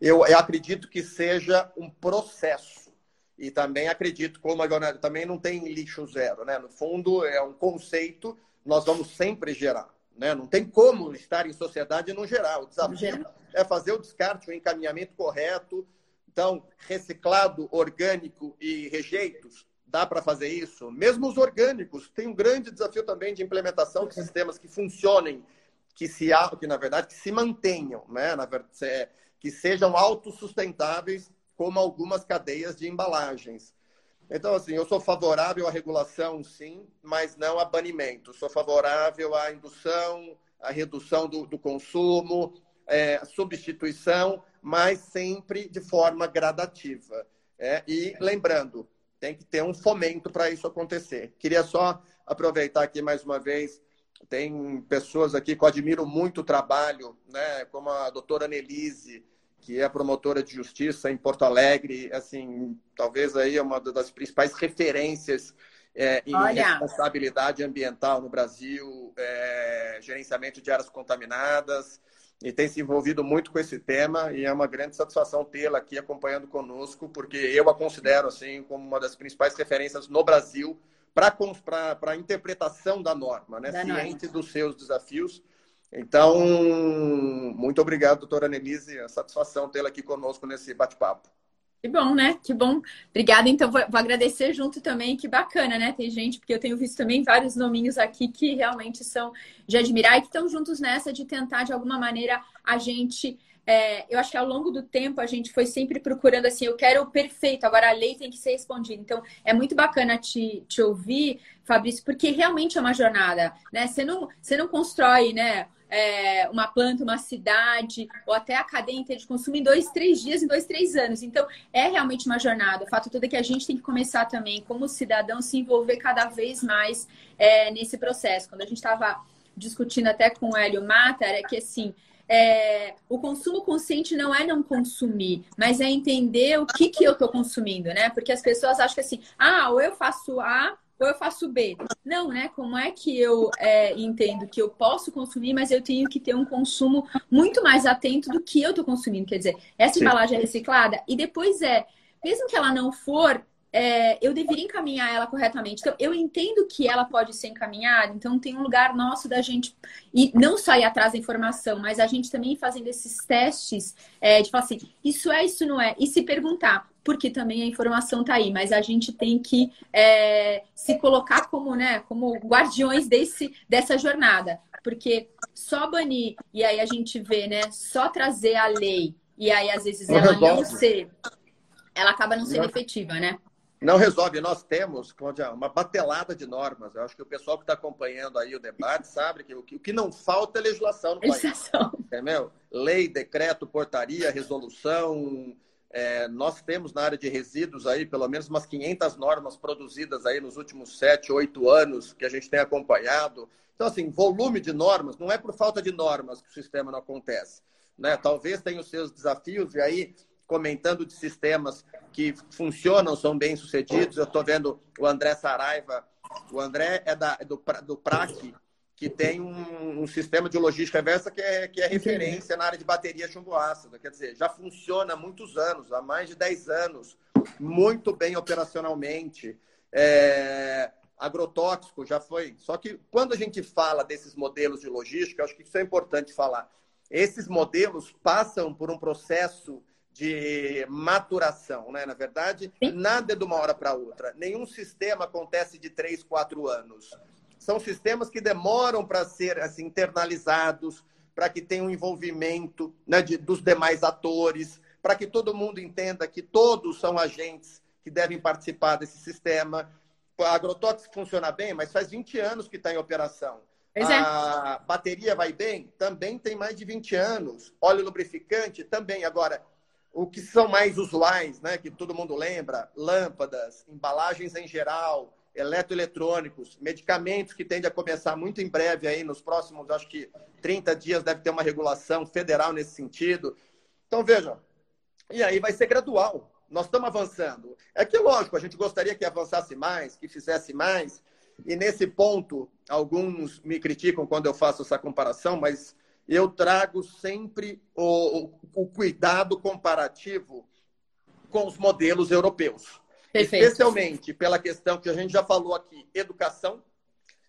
eu, eu acredito que seja um processo. E também acredito, como agora também não tem lixo zero, né? No fundo, é um conceito, nós vamos sempre gerar. Né? Não tem como estar em sociedade e não gerar. O desafio é fazer o descarte, o encaminhamento correto. Então, reciclado, orgânico e rejeitos, dá para fazer isso. Mesmo os orgânicos, tem um grande desafio também de implementação de sistemas que funcionem, que se que na verdade que se mantenham, né? Na verdade, que sejam autossustentáveis, como algumas cadeias de embalagens. Então, assim, eu sou favorável à regulação, sim, mas não a banimento. Sou favorável à indução, à redução do, do consumo, é, substituição, mas sempre de forma gradativa. É, e lembrando, tem que ter um fomento para isso acontecer. Queria só aproveitar aqui mais uma vez. Tem pessoas aqui que eu admiro muito o trabalho, né, como a doutora Nelise, que é promotora de justiça em Porto Alegre, assim, talvez aí é uma das principais referências é, em Olha. responsabilidade ambiental no Brasil, é, gerenciamento de áreas contaminadas, e tem se envolvido muito com esse tema, e é uma grande satisfação tê-la aqui acompanhando conosco, porque eu a considero assim como uma das principais referências no Brasil para a interpretação da norma, né? Da ciente norma. dos seus desafios então, muito obrigado, doutora Nelise. É satisfação tê-la aqui conosco nesse bate-papo. Que bom, né? Que bom. Obrigada. Então, vou, vou, agradecer junto também. Que bacana, né? Tem gente, porque eu tenho visto também vários nominhos aqui que realmente são de admirar e que estão juntos nessa de tentar, de alguma maneira, a gente. É, eu acho que ao longo do tempo a gente foi sempre procurando assim, eu quero o perfeito, agora a lei tem que ser respondida. Então, é muito bacana te, te ouvir, Fabrício, porque realmente é uma jornada, né? Você não, você não constrói, né? É, uma planta, uma cidade, ou até a cadeia inteira de consumo em dois, três dias, em dois, três anos. Então, é realmente uma jornada. O fato todo é que a gente tem que começar também, como cidadão, se envolver cada vez mais é, nesse processo. Quando a gente estava discutindo até com o Hélio Mata, era que assim. É, o consumo consciente não é não consumir, mas é entender o que, que eu estou consumindo, né? Porque as pessoas acham que assim, ah, ou eu faço A ou eu faço B. Não, né? Como é que eu é, entendo que eu posso consumir, mas eu tenho que ter um consumo muito mais atento do que eu estou consumindo? Quer dizer, essa Sim. embalagem é reciclada e depois é, mesmo que ela não for, é, eu deveria encaminhar ela corretamente. Então, eu entendo que ela pode ser encaminhada, então tem um lugar nosso da gente, e não só ir atrás da informação, mas a gente também fazendo esses testes é, de falar assim, isso é, isso não é, e se perguntar, porque também a informação está aí, mas a gente tem que é, se colocar como, né, como guardiões desse, dessa jornada, porque só banir, e aí a gente vê, né, só trazer a lei, e aí às vezes ela não ser, ela acaba não sendo efetiva, né? Não resolve. Nós temos uma batelada de normas. Eu acho que o pessoal que está acompanhando aí o debate sabe que o que não falta é legislação no legislação. país. Entendeu? Lei, decreto, portaria, resolução, é, nós temos na área de resíduos aí pelo menos umas 500 normas produzidas aí nos últimos 7, 8 anos que a gente tem acompanhado. Então, assim, volume de normas, não é por falta de normas que o sistema não acontece. Né? Talvez tenha os seus desafios, e aí, comentando de sistemas que funcionam, são bem sucedidos, eu estou vendo o André Saraiva, o André é, da, é do, do PRAC, que tem um, um, sistema de logística reversa que é, que é referência na área de bateria chumbo ácido. Quer dizer, já funciona há muitos anos, há mais de 10 anos, muito bem operacionalmente. É, agrotóxico já foi. Só que quando a gente fala desses modelos de logística, acho que isso é importante falar. Esses modelos passam por um processo de maturação, né? Na verdade, Sim. nada é de uma hora para outra. Nenhum sistema acontece de três, quatro anos são sistemas que demoram para ser assim, internalizados, para que tenha um envolvimento né, de, dos demais atores, para que todo mundo entenda que todos são agentes que devem participar desse sistema. A agrotóxico funciona bem, mas faz 20 anos que está em operação. Pois a é. bateria vai bem? Também tem mais de 20 anos. Óleo lubrificante? Também. Agora, o que são mais usuais, né, que todo mundo lembra, lâmpadas, embalagens em geral, eletroeletrônicos, medicamentos que tende a começar muito em breve aí, nos próximos, acho que 30 dias deve ter uma regulação federal nesse sentido. Então, veja, e aí vai ser gradual. Nós estamos avançando. É que, lógico, a gente gostaria que avançasse mais, que fizesse mais, e nesse ponto, alguns me criticam quando eu faço essa comparação, mas eu trago sempre o, o cuidado comparativo com os modelos europeus. Perfeito. Especialmente pela questão que a gente já falou aqui, educação,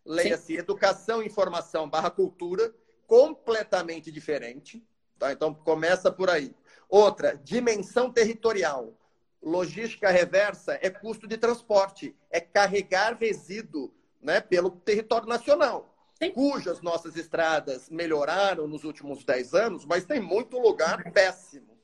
leia-se educação, informação barra cultura, completamente diferente. Tá? Então, começa por aí. Outra, dimensão territorial. Logística reversa é custo de transporte, é carregar resíduo né, pelo território nacional, Cujas nossas estradas melhoraram nos últimos 10 anos, mas tem muito lugar péssimo.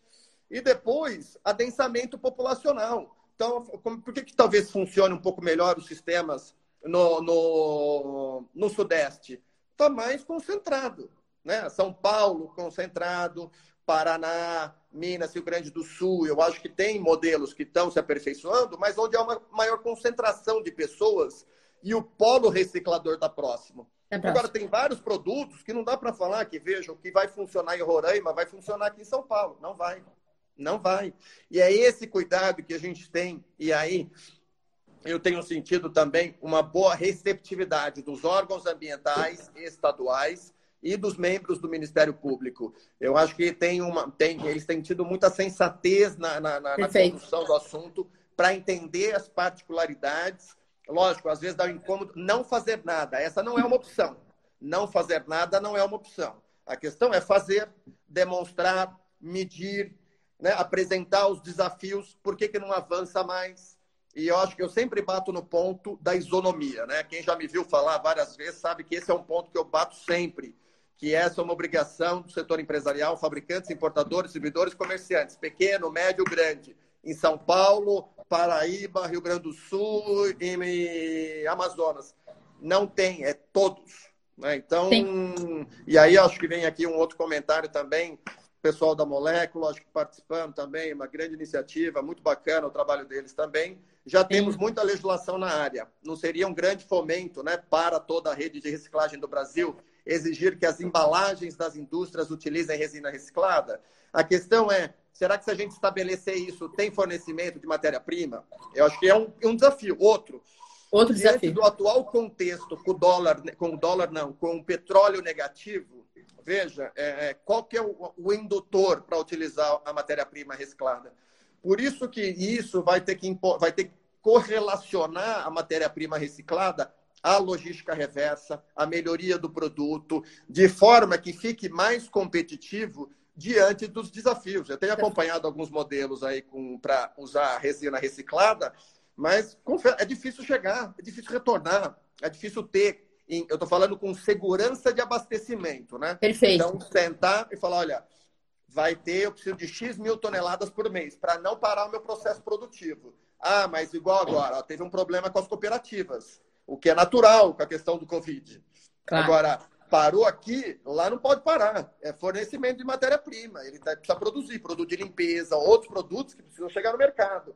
E depois, adensamento populacional. Então, por que, que talvez funcione um pouco melhor os sistemas no, no, no Sudeste? Está mais concentrado. Né? São Paulo concentrado, Paraná, Minas, Rio Grande do Sul. Eu acho que tem modelos que estão se aperfeiçoando, mas onde há uma maior concentração de pessoas e o polo reciclador está próximo. É Agora, tem vários produtos que não dá para falar que, vejam, que vai funcionar em Roraima, vai funcionar aqui em São Paulo. Não vai. Não vai. E é esse cuidado que a gente tem. E aí, eu tenho sentido também uma boa receptividade dos órgãos ambientais estaduais e dos membros do Ministério Público. Eu acho que tem uma, tem, eles têm tido muita sensatez na, na, na, na condução do assunto para entender as particularidades. Lógico, às vezes dá um incômodo não fazer nada. Essa não é uma opção. Não fazer nada não é uma opção. A questão é fazer, demonstrar, medir, né, apresentar os desafios, por que, que não avança mais? E eu acho que eu sempre bato no ponto da isonomia. Né? Quem já me viu falar várias vezes sabe que esse é um ponto que eu bato sempre, que essa é uma obrigação do setor empresarial, fabricantes, importadores, distribuidores, comerciantes, pequeno, médio, grande, em São Paulo, Paraíba, Rio Grande do Sul e Amazonas. Não tem, é todos. Né? Então, Sim. e aí acho que vem aqui um outro comentário também pessoal da Molécula, acho que participando também, uma grande iniciativa, muito bacana o trabalho deles também. Já temos muita legislação na área. Não seria um grande fomento né, para toda a rede de reciclagem do Brasil exigir que as embalagens das indústrias utilizem resina reciclada? A questão é, será que se a gente estabelecer isso, tem fornecimento de matéria-prima? Eu acho que é um, um desafio. Outro, Outro desafio. do atual contexto, com o dólar, com o dólar não, com o petróleo negativo, Veja, é, é, qual que é o, o indutor para utilizar a matéria-prima reciclada? Por isso que isso vai ter que, vai ter que correlacionar a matéria-prima reciclada à logística reversa, à melhoria do produto, de forma que fique mais competitivo diante dos desafios. Eu tenho acompanhado alguns modelos aí para usar resina reciclada, mas é difícil chegar, é difícil retornar, é difícil ter em, eu estou falando com segurança de abastecimento, né? Perfeito. Então, sentar e falar, olha, vai ter, eu preciso de X mil toneladas por mês para não parar o meu processo produtivo. Ah, mas igual agora, ó, teve um problema com as cooperativas, o que é natural com a questão do Covid. Claro. Agora, parou aqui, lá não pode parar. É fornecimento de matéria-prima. Ele tá, precisa produzir, produto de limpeza, outros produtos que precisam chegar no mercado.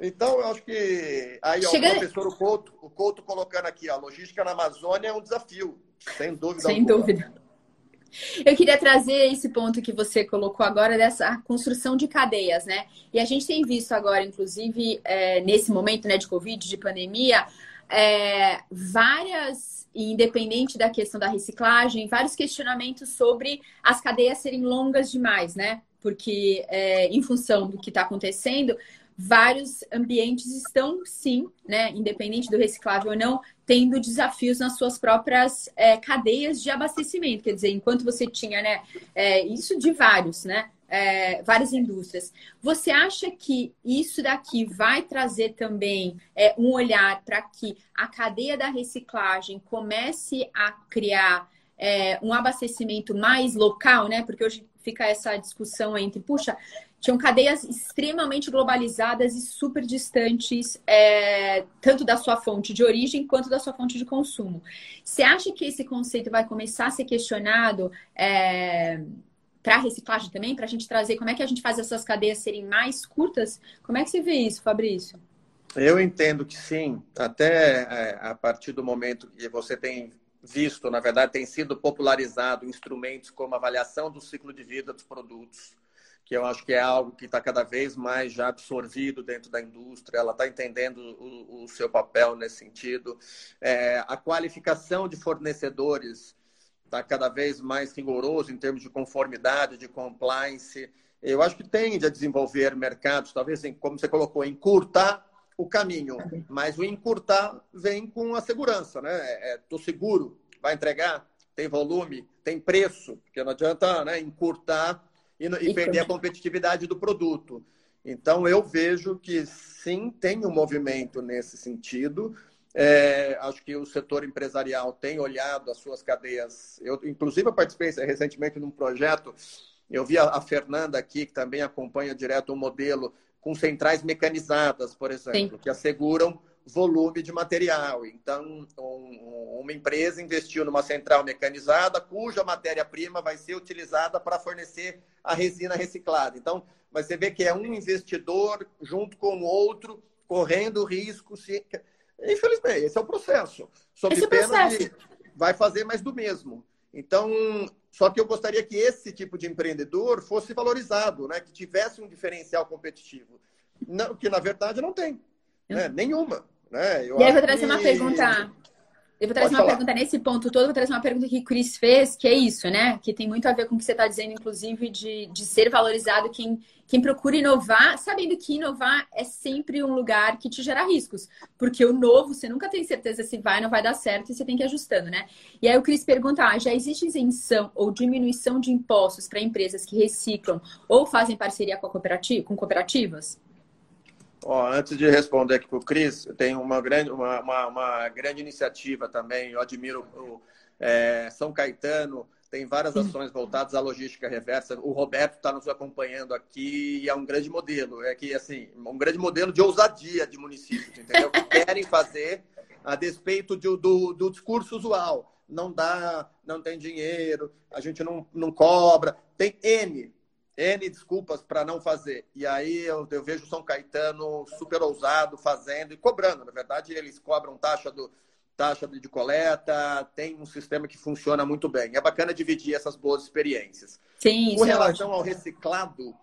Então, eu acho que aí Chega... o professor Couto, o Couto colocando aqui, a logística na Amazônia é um desafio, sem dúvida. Sem alguma. dúvida. Eu queria trazer esse ponto que você colocou agora dessa construção de cadeias, né? E a gente tem visto agora, inclusive, é, nesse momento né, de Covid, de pandemia, é, várias, independente da questão da reciclagem, vários questionamentos sobre as cadeias serem longas demais, né? Porque, é, em função do que está acontecendo, vários ambientes estão, sim, né, independente do reciclável ou não, tendo desafios nas suas próprias é, cadeias de abastecimento. Quer dizer, enquanto você tinha, né, é, isso de vários, né, é, várias indústrias. Você acha que isso daqui vai trazer também é, um olhar para que a cadeia da reciclagem comece a criar é, um abastecimento mais local, né? Porque hoje fica essa discussão entre, puxa, tinham cadeias extremamente globalizadas e super distantes, é, tanto da sua fonte de origem quanto da sua fonte de consumo. Você acha que esse conceito vai começar a ser questionado é, para reciclagem também, para a gente trazer como é que a gente faz essas cadeias serem mais curtas? Como é que você vê isso, Fabrício? Eu entendo que sim, até é, a partir do momento que você tem visto, na verdade, tem sido popularizado instrumentos como avaliação do ciclo de vida dos produtos, que eu acho que é algo que está cada vez mais já absorvido dentro da indústria, ela está entendendo o, o, seu papel nesse sentido. É, a qualificação de fornecedores está cada vez mais rigoroso em termos de conformidade, de compliance. Eu acho que tende a desenvolver mercados, talvez, como você colocou, encurtar o caminho, mas o encurtar vem com a segurança, né? Estou é, é seguro, vai entregar, tem volume, tem preço, porque não adianta né, encurtar e, e perder a competitividade do produto. Então, eu vejo que sim, tem um movimento nesse sentido. É, acho que o setor empresarial tem olhado as suas cadeias. Eu, inclusive, eu participei recentemente num projeto. Eu vi a, a Fernanda aqui, que também acompanha direto o um modelo com centrais mecanizadas, por exemplo, Sim. que asseguram volume de material. Então, um, uma empresa investiu numa central mecanizada cuja matéria-prima vai ser utilizada para fornecer a resina reciclada. Então, mas você vê que é um investidor junto com o outro correndo risco. Se... Infelizmente, esse é o processo. Sob esse é pena processo. de vai fazer mais do mesmo. Então, só que eu gostaria que esse tipo de empreendedor fosse valorizado, né? que tivesse um diferencial competitivo. Não, que, na verdade, não tem. Né? Nenhuma. Né? Eu e aí eu vou trazer que... uma pergunta. Eu vou trazer Pode uma falar. pergunta nesse ponto todo, vou trazer uma pergunta que o Cris fez, que é isso, né? Que tem muito a ver com o que você está dizendo, inclusive, de, de ser valorizado quem, quem procura inovar, sabendo que inovar é sempre um lugar que te gera riscos. Porque o novo, você nunca tem certeza se vai ou não vai dar certo e você tem que ir ajustando, né? E aí o Cris pergunta: ah, já existe isenção ou diminuição de impostos para empresas que reciclam ou fazem parceria com, cooperativa, com cooperativas? Ó, antes de responder aqui para o Cris, tem uma grande, uma, uma, uma, grande iniciativa também. Eu admiro o é, São Caetano, tem várias ações voltadas à logística reversa. O Roberto está nos acompanhando aqui e é um grande modelo. É que, assim, um grande modelo de ousadia de municípios, entendeu? Que querem fazer a despeito de, do, do discurso usual. Não dá, não tem dinheiro, a gente não, não cobra. Tem N N desculpas para não fazer. E aí eu, eu, vejo São Caetano super ousado fazendo e cobrando. Na verdade, eles cobram taxa, do, taxa de coleta, tem um sistema que funciona muito bem. É bacana dividir essas boas experiências. Sim, Com é relação é ao reciclado,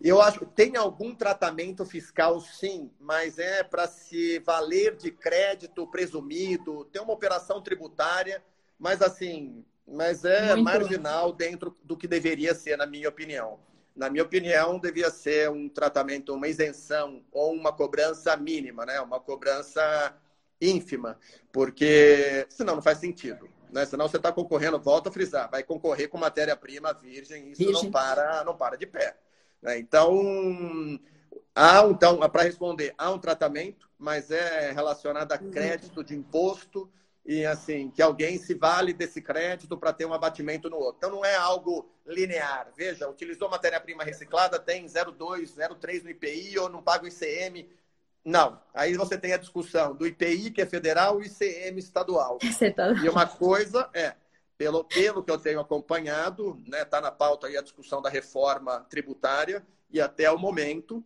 eu acho que tem algum tratamento fiscal, sim, mas é para se valer de crédito presumido, tem uma operação tributária, mas assim, mas é Muito. marginal dentro do que deveria ser, na minha opinião. Na minha opinião, devia ser um tratamento, uma isenção ou uma cobrança mínima, né? Uma cobrança ínfima, porque senão não faz sentido. Né? Senão você está concorrendo, volta a frisar, vai concorrer com matéria-prima virgem, isso virgem. não para, não para de pé. Né? Então, há então, para responder, há um tratamento, mas é relacionado a crédito de imposto, e assim que alguém se vale desse crédito para ter um abatimento no outro. Então não é algo linear. Veja, utilizou matéria-prima reciclada, tem 0,2, 0,3 no IPI ou não paga o ICM. Não. Aí você tem a discussão do IPI, que é federal, e ICM estadual. Tá... E uma coisa é, pelo, pelo que eu tenho acompanhado, está né, tá na pauta aí a discussão da reforma tributária, e até o momento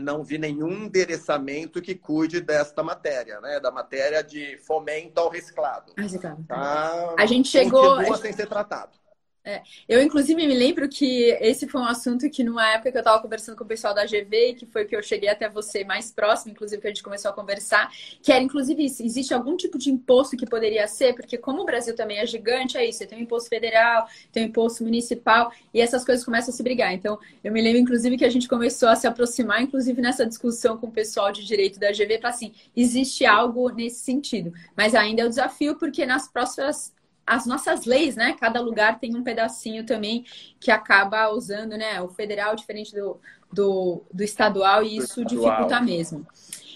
não vi nenhum endereçamento que cuide desta matéria, né? Da matéria de fomento ao reciclado. Reciclado. Tá? A gente chegou. Continua sem ser tratado. É. Eu, inclusive, me lembro que esse foi um assunto que, numa época que eu estava conversando com o pessoal da GV, que foi que eu cheguei até você mais próximo, inclusive, que a gente começou a conversar, que era, inclusive, isso. Existe algum tipo de imposto que poderia ser? Porque, como o Brasil também é gigante, é isso. Você tem um imposto federal, tem um imposto municipal, e essas coisas começam a se brigar. Então, eu me lembro, inclusive, que a gente começou a se aproximar, inclusive, nessa discussão com o pessoal de direito da GV, para assim, existe algo nesse sentido. Mas ainda é o um desafio, porque nas próximas as nossas leis, né? Cada lugar tem um pedacinho também que acaba usando, né? O federal diferente do, do, do estadual e isso estadual. dificulta mesmo.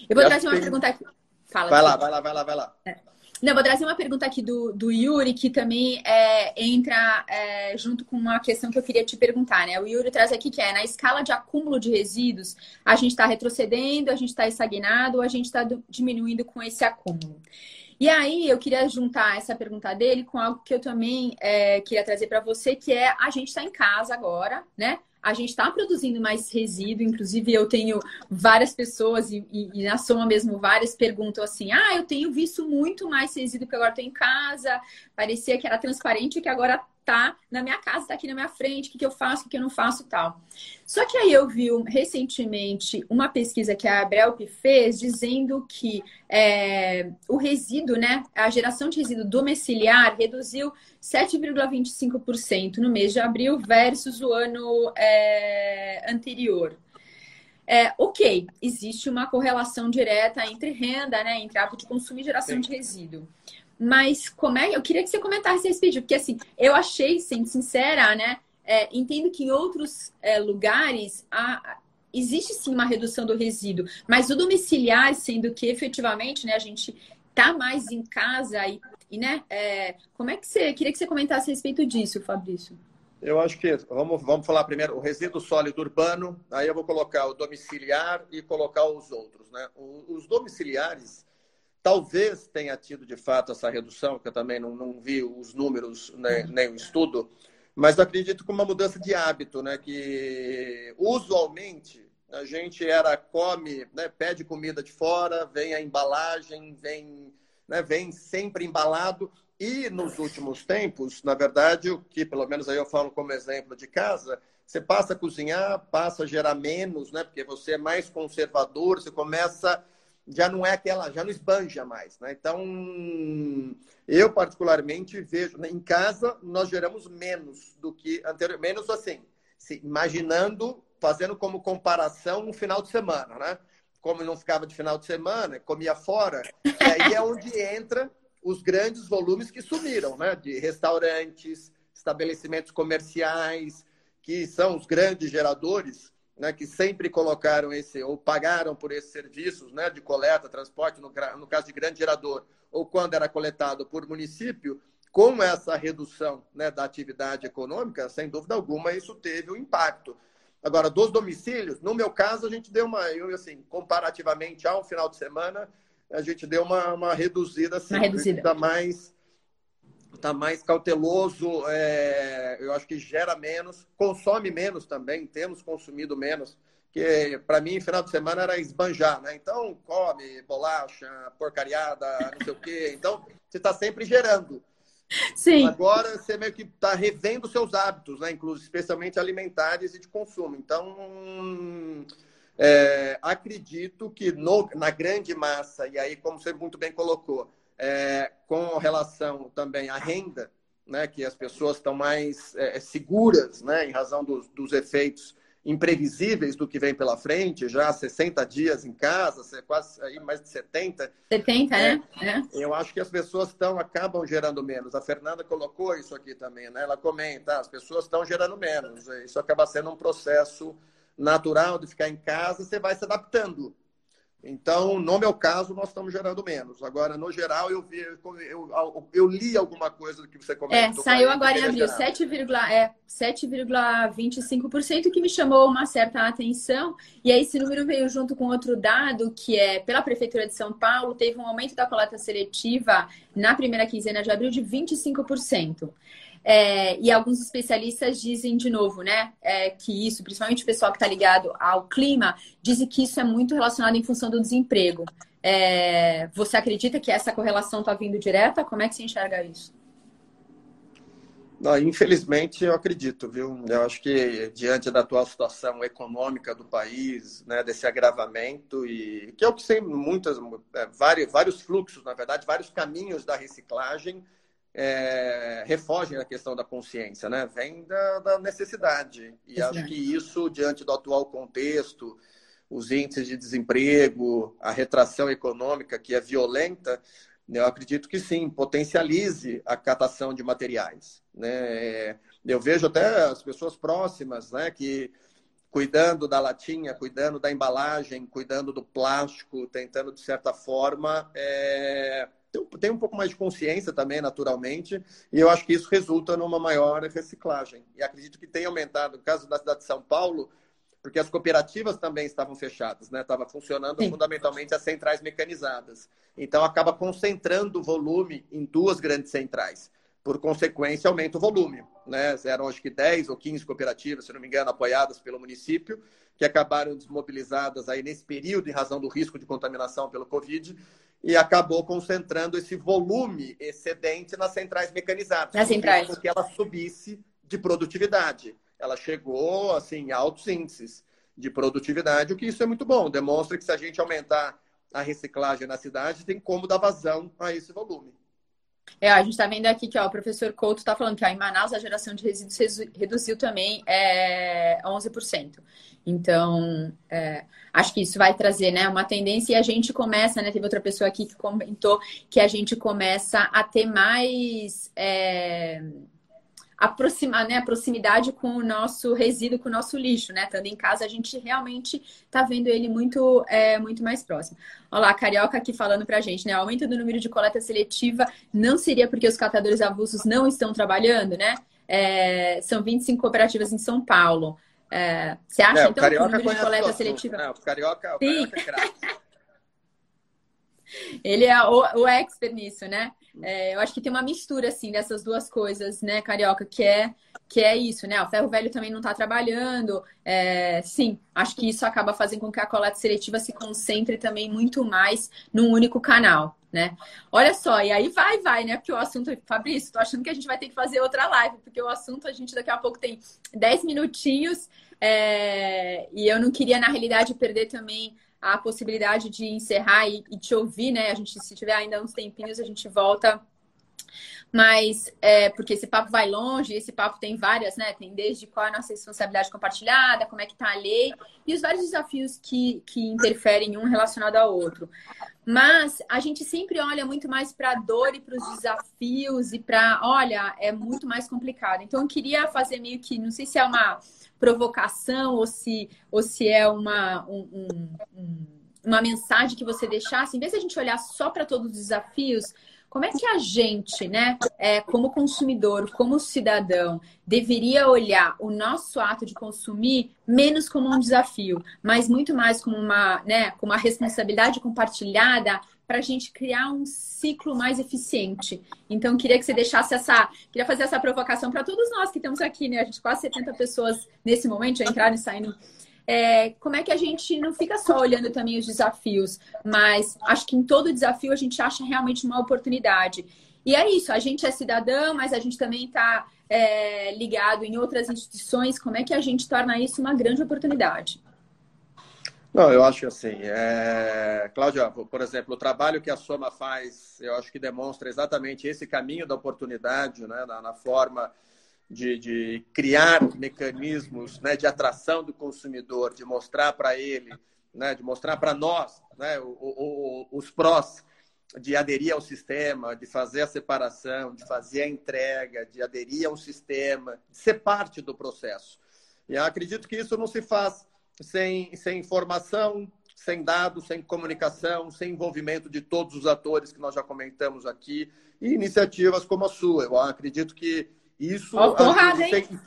Eu vou e trazer uma tem... pergunta aqui. Fala, vai lá, vai lá, vai lá, vai lá. É. Não, vou trazer uma pergunta aqui do, do Yuri, que também é, entra é, junto com uma questão que eu queria te perguntar, né? O Yuri traz aqui que é, na escala de acúmulo de resíduos, a gente está retrocedendo, a gente está estagnado ou a gente está diminuindo com esse acúmulo? E aí eu queria juntar essa pergunta dele com algo que eu também é, queria trazer para você, que é a gente está em casa agora, né? A gente está produzindo mais resíduo, inclusive eu tenho várias pessoas, e, e, e, na soma mesmo várias perguntam assim: ah, eu tenho visto muito mais resíduo que agora estou em casa, parecia que era transparente que agora tá na minha casa, tá aqui na minha frente, o que, que eu faço, o que eu não faço tal. Só que aí eu vi recentemente uma pesquisa que a Abrelp fez dizendo que é, o resíduo, né, a geração de resíduo domiciliar reduziu 7,25% no mês de abril versus o ano é, anterior. É, ok, existe uma correlação direta entre renda, né, entre hábito de consumo e geração Sim. de resíduo. Mas como é? Eu queria que você comentasse esse vídeo, porque assim, eu achei, sendo sincera, né? É, entendo que em outros é, lugares há, existe sim uma redução do resíduo, mas o domiciliar, sendo que efetivamente, né, a gente tá mais em casa e, e né, é, como é que você queria que você comentasse a respeito disso, Fabrício? Eu acho que vamos, vamos falar primeiro o resíduo sólido urbano, aí eu vou colocar o domiciliar e colocar os outros, né? Os domiciliares talvez tenha tido de fato essa redução, que eu também não, não vi os números né, nem o estudo, mas acredito com uma mudança de hábito, né? Que usualmente a gente era come, né, pede comida de fora, vem a embalagem, vem, né, vem sempre embalado. E nos últimos tempos, na verdade, o que pelo menos aí eu falo como exemplo de casa, você passa a cozinhar, passa a gerar menos, né? Porque você é mais conservador, você começa já não é aquela, já não esbanja mais. Né? Então, eu particularmente vejo, né, em casa nós geramos menos do que anteriormente, menos assim, imaginando, fazendo como comparação um final de semana, né? Como não ficava de final de semana, comia fora, e aí é onde entra os grandes volumes que sumiram, né? De restaurantes, estabelecimentos comerciais, que são os grandes geradores né, que sempre colocaram esse, ou pagaram por esses serviços né, de coleta, transporte, no, no caso de grande gerador, ou quando era coletado por município, com essa redução né, da atividade econômica, sem dúvida alguma, isso teve um impacto. Agora, dos domicílios, no meu caso, a gente deu uma, eu, assim, comparativamente ao final de semana, a gente deu uma, uma reduzida, assim, uma reduzida. Mais está mais cauteloso, é, eu acho que gera menos, consome menos também, temos consumido menos, que para mim, final de semana era esbanjar, né? Então, come bolacha, porcariada, não sei o quê. Então, você está sempre gerando. Sim. Agora, você meio que está revendo seus hábitos, né? Inclusive, especialmente alimentares e de consumo. Então, é, acredito que no, na grande massa, e aí, como você muito bem colocou, é, com relação também à renda, né, que as pessoas estão mais é, seguras né, em razão dos, dos, efeitos imprevisíveis do que vem pela frente, já 60 dias em casa, quase aí mais de 70. 70, é, né? É. Eu acho que as pessoas estão, acabam gerando menos. A Fernanda colocou isso aqui também, né? Ela comenta, as pessoas estão gerando menos. Isso acaba sendo um processo natural de ficar em casa, você vai se adaptando. Então, no meu caso, nós estamos gerando menos. Agora, no geral, eu vi, eu, eu, eu li alguma coisa que você comentou. É, saiu agora em abril, 7,25%, é, que me chamou uma certa atenção. E aí, esse número veio junto com outro dado, que é, pela Prefeitura de São Paulo, teve um aumento da coleta seletiva na primeira quinzena de abril de 25%. É, e alguns especialistas dizem de novo, né, é, que isso, principalmente o pessoal que está ligado ao clima, dizem que isso é muito relacionado em função do desemprego. É, você acredita que essa correlação está vindo direta? Como é que você enxerga isso? Não, infelizmente, eu acredito, viu? Eu acho que diante da atual situação econômica do país, né, desse agravamento e que é o que tem muitas, é, vários, vários fluxos, na verdade, vários caminhos da reciclagem é, refogem a questão da consciência, né? Vem da, da necessidade. E Exato. acho que isso, diante do atual contexto, os índices de desemprego, a retração econômica que é violenta, eu acredito que sim, potencialize a catação de materiais. Né? Eu vejo até as pessoas próximas, né, que cuidando da latinha, cuidando da embalagem, cuidando do plástico, tentando de certa forma é, tem um pouco mais de consciência também, naturalmente, e eu acho que isso resulta numa maior reciclagem. E acredito que tem aumentado, no caso da cidade de São Paulo, porque as cooperativas também estavam fechadas, né? Estava funcionando Sim. fundamentalmente as centrais mecanizadas. Então acaba concentrando o volume em duas grandes centrais. Por consequência, aumenta o volume. Né? Eram acho que 10 ou 15 cooperativas, se não me engano, apoiadas pelo município, que acabaram desmobilizadas aí nesse período em razão do risco de contaminação pelo Covid e acabou concentrando esse volume excedente nas centrais mecanizadas. Nas centrais. Porque ela subisse de produtividade. Ela chegou assim a altos índices de produtividade, o que isso é muito bom. Demonstra que se a gente aumentar a reciclagem na cidade, tem como dar vazão a esse volume. É, a gente está vendo aqui que ó, o professor Couto está falando que ó, em Manaus a geração de resíduos reduziu também é, 11%. Então, é, acho que isso vai trazer né, uma tendência e a gente começa, né? Teve outra pessoa aqui que comentou que a gente começa a ter mais. É, aproximar, né, a proximidade com o nosso resíduo, com o nosso lixo, né? Estando em casa, a gente realmente está vendo ele muito, é, muito mais próximo. Olha lá, a Carioca aqui falando para a gente, né? O aumento do número de coleta seletiva não seria porque os catadores avulsos não estão trabalhando, né? É, são 25 cooperativas em São Paulo. É, você acha, é, então, que o número de coleta seletiva... Não, o Carioca, o Carioca é [laughs] Ele é o, o expert nisso, né? É, eu acho que tem uma mistura, assim, dessas duas coisas, né, Carioca, que é, que é isso, né? O ferro velho também não está trabalhando. É, sim, acho que isso acaba fazendo com que a coleta seletiva se concentre também muito mais num único canal, né? Olha só, e aí vai, vai, né? Porque o assunto, Fabrício, tô achando que a gente vai ter que fazer outra live, porque o assunto a gente daqui a pouco tem 10 minutinhos. É, e eu não queria, na realidade, perder também a possibilidade de encerrar e, e te ouvir, né? A gente, se tiver ainda uns tempinhos, a gente volta mas é, porque esse papo vai longe, esse papo tem várias, né? Tem desde qual é a nossa responsabilidade compartilhada, como é que está a lei, e os vários desafios que, que interferem um relacionado ao outro. Mas a gente sempre olha muito mais para a dor e para os desafios e para, olha, é muito mais complicado. Então eu queria fazer meio que, não sei se é uma provocação ou se, ou se é uma, um, um, uma mensagem que você deixasse, em vez de a gente olhar só para todos os desafios, como é que a gente, né, é, como consumidor, como cidadão, deveria olhar o nosso ato de consumir menos como um desafio, mas muito mais como uma, né, como uma responsabilidade compartilhada para a gente criar um ciclo mais eficiente. Então, queria que você deixasse essa. Queria fazer essa provocação para todos nós que estamos aqui, né? A gente quase 70 pessoas nesse momento já entraram e saindo. É, como é que a gente não fica só olhando também os desafios, mas acho que em todo desafio a gente acha realmente uma oportunidade. E é isso, a gente é cidadão, mas a gente também está é, ligado em outras instituições. Como é que a gente torna isso uma grande oportunidade? Não, eu acho assim, é... Cláudia, por exemplo, o trabalho que a Soma faz, eu acho que demonstra exatamente esse caminho da oportunidade, né, na, na forma de, de, criar mecanismos né, de atração do consumidor, de mostrar para ele, né, de mostrar para nós né, o, o, os prós de aderir ao sistema, de fazer a separação, de fazer a entrega, de aderir ao sistema, de ser parte do processo. E acredito que isso não se faz sem, sem informação, sem dados, sem comunicação, sem envolvimento de todos os atores que nós já comentamos aqui e iniciativas como a sua. Eu acredito que isso. Oh, porrada, hein? Tem...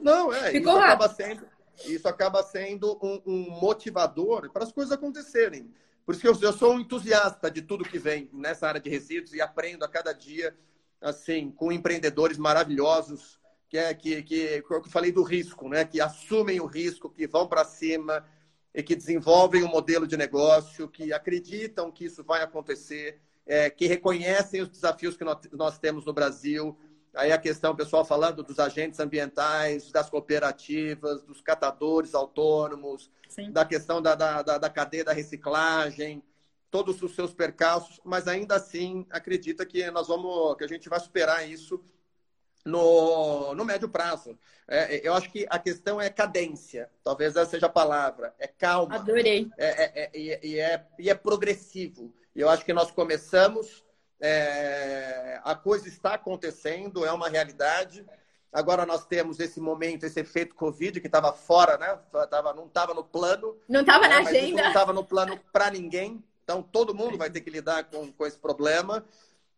Não, é. Ficou isso acaba sendo, isso acaba sendo um, um motivador para as coisas acontecerem. Por isso que eu, eu sou um entusiasta de tudo que vem nessa área de resíduos e aprendo a cada dia, assim, com empreendedores maravilhosos que é que, que, que eu falei do risco, né? Que assumem o risco, que vão para cima e que desenvolvem um modelo de negócio, que acreditam que isso vai acontecer, é, que reconhecem os desafios que nós, nós temos no Brasil. Aí a questão, o pessoal falando dos agentes ambientais, das cooperativas, dos catadores autônomos, Sim. da questão da, da, da, cadeia da reciclagem, todos os seus percalços, mas ainda assim acredita que nós vamos, que a gente vai superar isso no, no médio prazo. É, eu acho que a questão é cadência, talvez essa seja a palavra, é calma. Adorei. É, é, é, e, é, e é progressivo. Eu acho que nós começamos, é, a coisa está acontecendo, é uma realidade. Agora nós temos esse momento, esse efeito Covid que estava fora, né? Tava, não estava no plano. Não estava na agenda. Não estava no plano para ninguém. Então todo mundo vai ter que lidar com, com esse problema.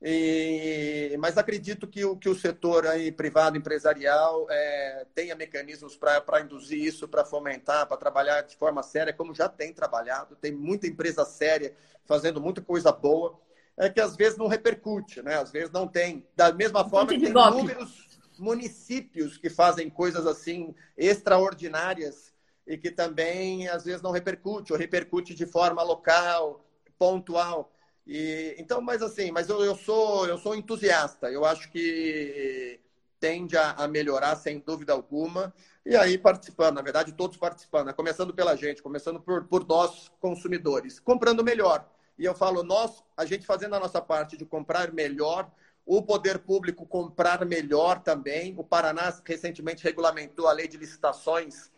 E, mas acredito que o, que o setor aí, privado, empresarial, é, tenha mecanismos para induzir isso, para fomentar, para trabalhar de forma séria, como já tem trabalhado. Tem muita empresa séria fazendo muita coisa boa. É que às vezes não repercute, né? Às vezes não tem. Da mesma forma que tem inúmeros municípios que fazem coisas assim extraordinárias e que também às vezes não repercute, ou repercute de forma local, pontual. E, então, mas assim, mas eu, eu sou eu sou entusiasta. Eu acho que tende a, a, melhorar sem dúvida alguma. E aí participando, na verdade, todos participando, né? começando pela gente, começando por, por nós consumidores, comprando melhor. E eu falo nós, a gente fazendo a nossa parte de comprar melhor, o poder público comprar melhor também. O Paraná recentemente regulamentou a lei de licitações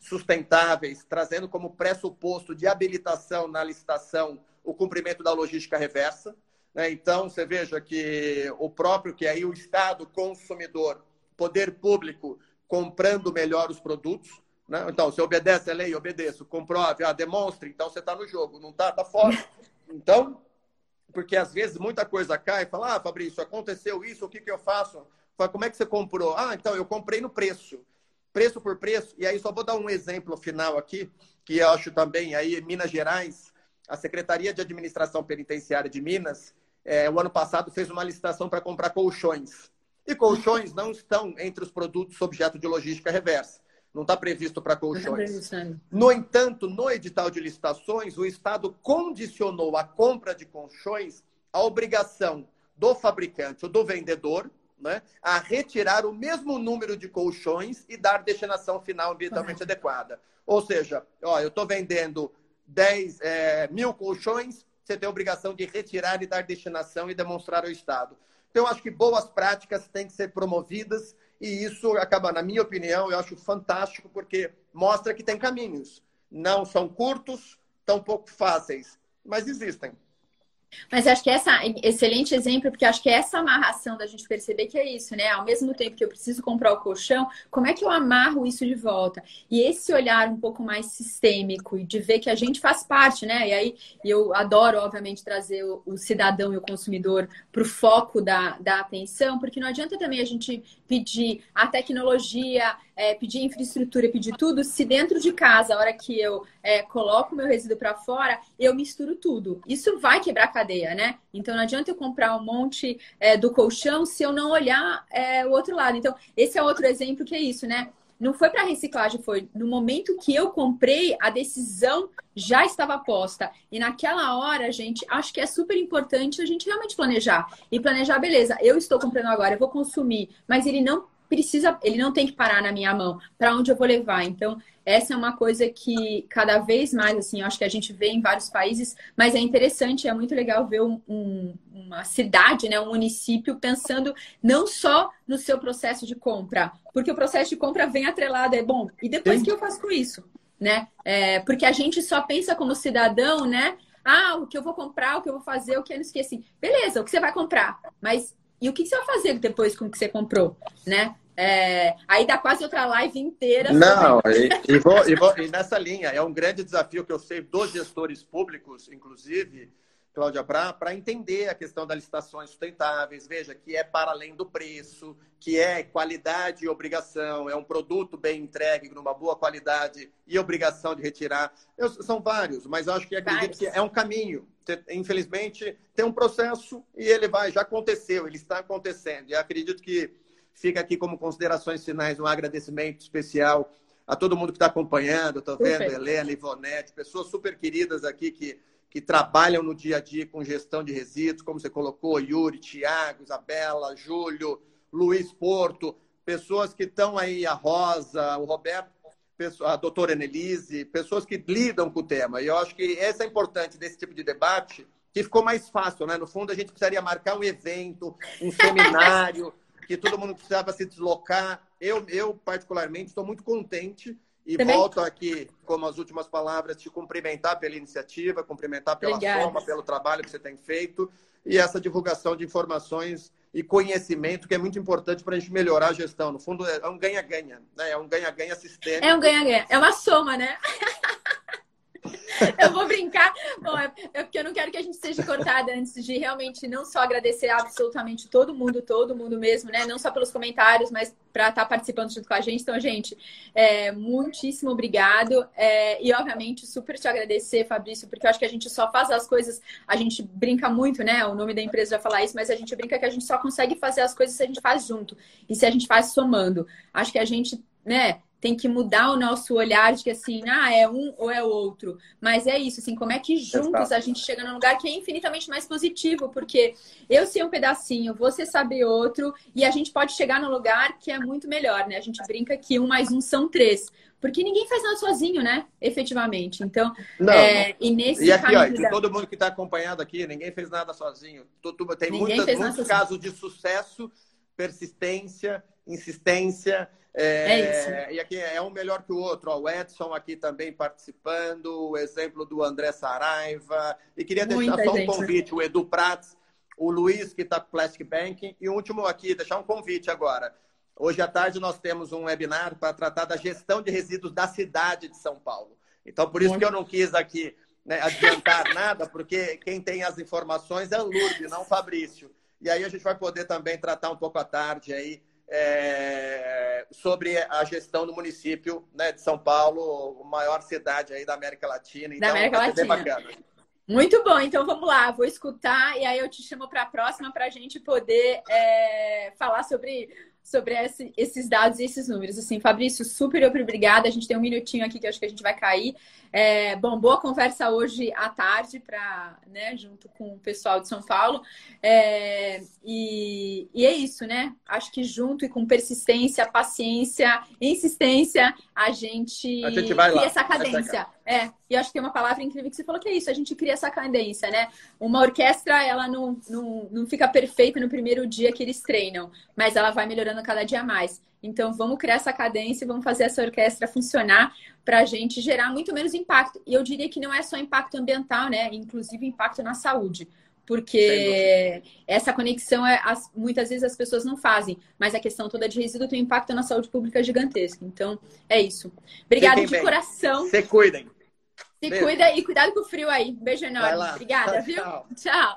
sustentáveis, trazendo como pressuposto de habilitação na licitação o cumprimento da logística reversa. Né? Então, você veja que o próprio, que aí o Estado consumidor, poder público, comprando melhor os produtos. Né? Então, você obedece a lei, obedeço, comprove, ah, demonstre, então você está no jogo, não está, está fora. Então, porque às vezes muita coisa cai e fala, ah, Fabrício, aconteceu isso, o que, que eu faço? Fala, como é que você comprou? Ah, então eu comprei no preço. Preço por preço. E aí só vou dar um exemplo final aqui, que eu acho também aí Minas Gerais, a Secretaria de Administração Penitenciária de Minas, é, o ano passado fez uma licitação para comprar colchões. E colchões não estão entre os produtos objeto de logística reversa. Não está previsto para colchões. No entanto, no edital de licitações, o Estado condicionou a compra de colchões à obrigação do fabricante ou do vendedor né, a retirar o mesmo número de colchões e dar destinação final ambientalmente adequada. Ou seja, ó, eu estou vendendo 10 é, mil colchões, você tem a obrigação de retirar e dar destinação e demonstrar ao Estado. Então, acho que boas práticas têm que ser promovidas e isso acaba, na minha opinião, eu acho fantástico porque mostra que tem caminhos. Não são curtos, tão pouco fáceis, mas existem. Mas acho que essa excelente exemplo, porque acho que essa amarração da gente perceber que é isso, né? Ao mesmo tempo que eu preciso comprar o colchão, como é que eu amarro isso de volta? E esse olhar um pouco mais sistêmico e de ver que a gente faz parte, né? E aí eu adoro, obviamente, trazer o, cidadão e o consumidor para o foco da, da atenção, porque não adianta também a gente pedir a tecnologia, é, pedir infraestrutura, pedir tudo, se dentro de casa, a hora que eu é, coloco meu resíduo para fora, eu misturo tudo. Isso vai quebrar a cadeia, né? Então não adianta eu comprar um monte é, do colchão se eu não olhar é, o outro lado. Então, esse é outro exemplo que é isso, né? Não foi para reciclagem, foi no momento que eu comprei, a decisão já estava posta. E naquela hora, gente, acho que é super importante a gente realmente planejar. E planejar, beleza, eu estou comprando agora, eu vou consumir, mas ele não precisa, ele não tem que parar na minha mão. Para onde eu vou levar? Então, essa é uma coisa que cada vez mais, assim, eu acho que a gente vê em vários países, mas é interessante, é muito legal ver um, um, uma cidade, né, um município pensando não só no seu processo de compra, porque o processo de compra vem atrelado, é bom, e depois o que eu faço com isso? Né? É, porque a gente só pensa como cidadão, né? Ah, o que eu vou comprar, o que eu vou fazer, o que eu não esqueci. Beleza, o que você vai comprar, mas e o que você vai fazer depois com o que você comprou, né? É, aí dá quase outra live inteira. Não, e, e, vou, e, vou, e, nessa linha, é um grande desafio que eu sei dos gestores públicos, inclusive, Cláudia, para entender a questão das licitações sustentáveis. Veja que é para além do preço, que é qualidade e obrigação, é um produto bem entregue, numa boa qualidade e obrigação de retirar. Eu, são vários, mas acho que acredito vários. que é um caminho. Infelizmente, tem um processo e ele vai, já aconteceu, ele está acontecendo. E acredito que fica aqui como considerações finais um agradecimento especial a todo mundo que está acompanhando. Estou vendo. Helena, Ivonete, pessoas super queridas aqui que que trabalham no dia a dia com gestão de resíduos, como você colocou, Yuri, Tiago, Isabela, Júlio, Luiz Porto, pessoas que estão aí, a Rosa, o Roberto, a doutora Annelise, pessoas que lidam com o tema. E eu acho que essa é importante desse tipo de debate, que ficou mais fácil, né? No fundo, a gente precisaria marcar um evento, um seminário, [laughs] que todo mundo precisava se deslocar. Eu, eu particularmente, estou muito contente e Também... volto aqui, como as últimas palavras, te cumprimentar pela iniciativa, cumprimentar pela Obrigada. forma, pelo trabalho que você tem feito e essa divulgação de informações e conhecimento que é muito importante para a gente melhorar a gestão. No fundo, é um ganha-ganha, né? É um ganha-ganha sistêmico. É um ganha-ganha. É uma soma, né? [laughs] [laughs] eu vou brincar. Bom, é, é porque eu não quero que a gente seja cortada antes de realmente não só agradecer absolutamente todo mundo, todo mundo mesmo, né? Não só pelos comentários, mas para estar tá participando junto com a gente. Então, gente, é, muitíssimo obrigado. É, e, obviamente, super te agradecer, Fabrício, porque eu acho que a gente só faz as coisas, a gente brinca muito, né? O nome da empresa já falar isso, mas a gente brinca que a gente só consegue fazer as coisas se a gente faz junto e se a gente faz somando. Acho que a gente, né? Tem que mudar o nosso olhar de que assim, ah, é um ou é outro. Mas é isso, assim, como é que juntos a gente chega num lugar que é infinitamente mais positivo, porque eu sei um pedacinho, você sabe outro, e a gente pode chegar num lugar que é muito melhor, né? A gente brinca que um mais um são três. Porque ninguém faz nada sozinho, né? Efetivamente. Então, não, é, e nesse e aqui, ó, da... todo mundo que está acompanhando aqui, ninguém fez nada sozinho. Tem muitas, muitos casos de sucesso, persistência, insistência. É, é isso. E aqui é um melhor que o outro. Ó, o Edson aqui também participando, o exemplo do André Saraiva. E queria deixar só um né? convite, o Edu Prats, o Luiz, que está com Plastic Banking. E o último aqui, deixar um convite agora. Hoje à tarde nós temos um webinar para tratar da gestão de resíduos da cidade de São Paulo. Então, por isso Muito. que eu não quis aqui né, adiantar [laughs] nada, porque quem tem as informações é o Lourdes, não o Fabrício. E aí a gente vai poder também tratar um pouco à tarde aí é, sobre a gestão do município né, de São Paulo, a maior cidade aí da América Latina. Então, da América Latina. Muito bom, então vamos lá, vou escutar e aí eu te chamo para a próxima para a gente poder é, falar sobre sobre esse, esses dados e esses números. Assim, Fabrício, super obrigada. A gente tem um minutinho aqui que acho que a gente vai cair. É, bom, boa conversa hoje à tarde, para, né, junto com o pessoal de São Paulo. É, e, e, é isso, né? Acho que junto e com persistência, paciência, insistência, a gente, a gente vai cria lá. essa cadência. É, e acho que tem uma palavra incrível que você falou que é isso, a gente cria essa cadência, né? Uma orquestra, ela não, não, não fica perfeita no primeiro dia que eles treinam, mas ela vai melhorando cada dia mais. Então, vamos criar essa cadência e vamos fazer essa orquestra funcionar para a gente gerar muito menos impacto. E eu diria que não é só impacto ambiental, né? Inclusive impacto na saúde. Porque essa conexão é, muitas vezes as pessoas não fazem, mas a questão toda de resíduo tem um impacto na saúde pública gigantesco. Então, é isso. Obrigada de bem. coração. Se cuidem. Se Beijo. cuida e cuidado com o frio aí. Beijo enorme. Obrigada, tchau, viu? Tchau. tchau.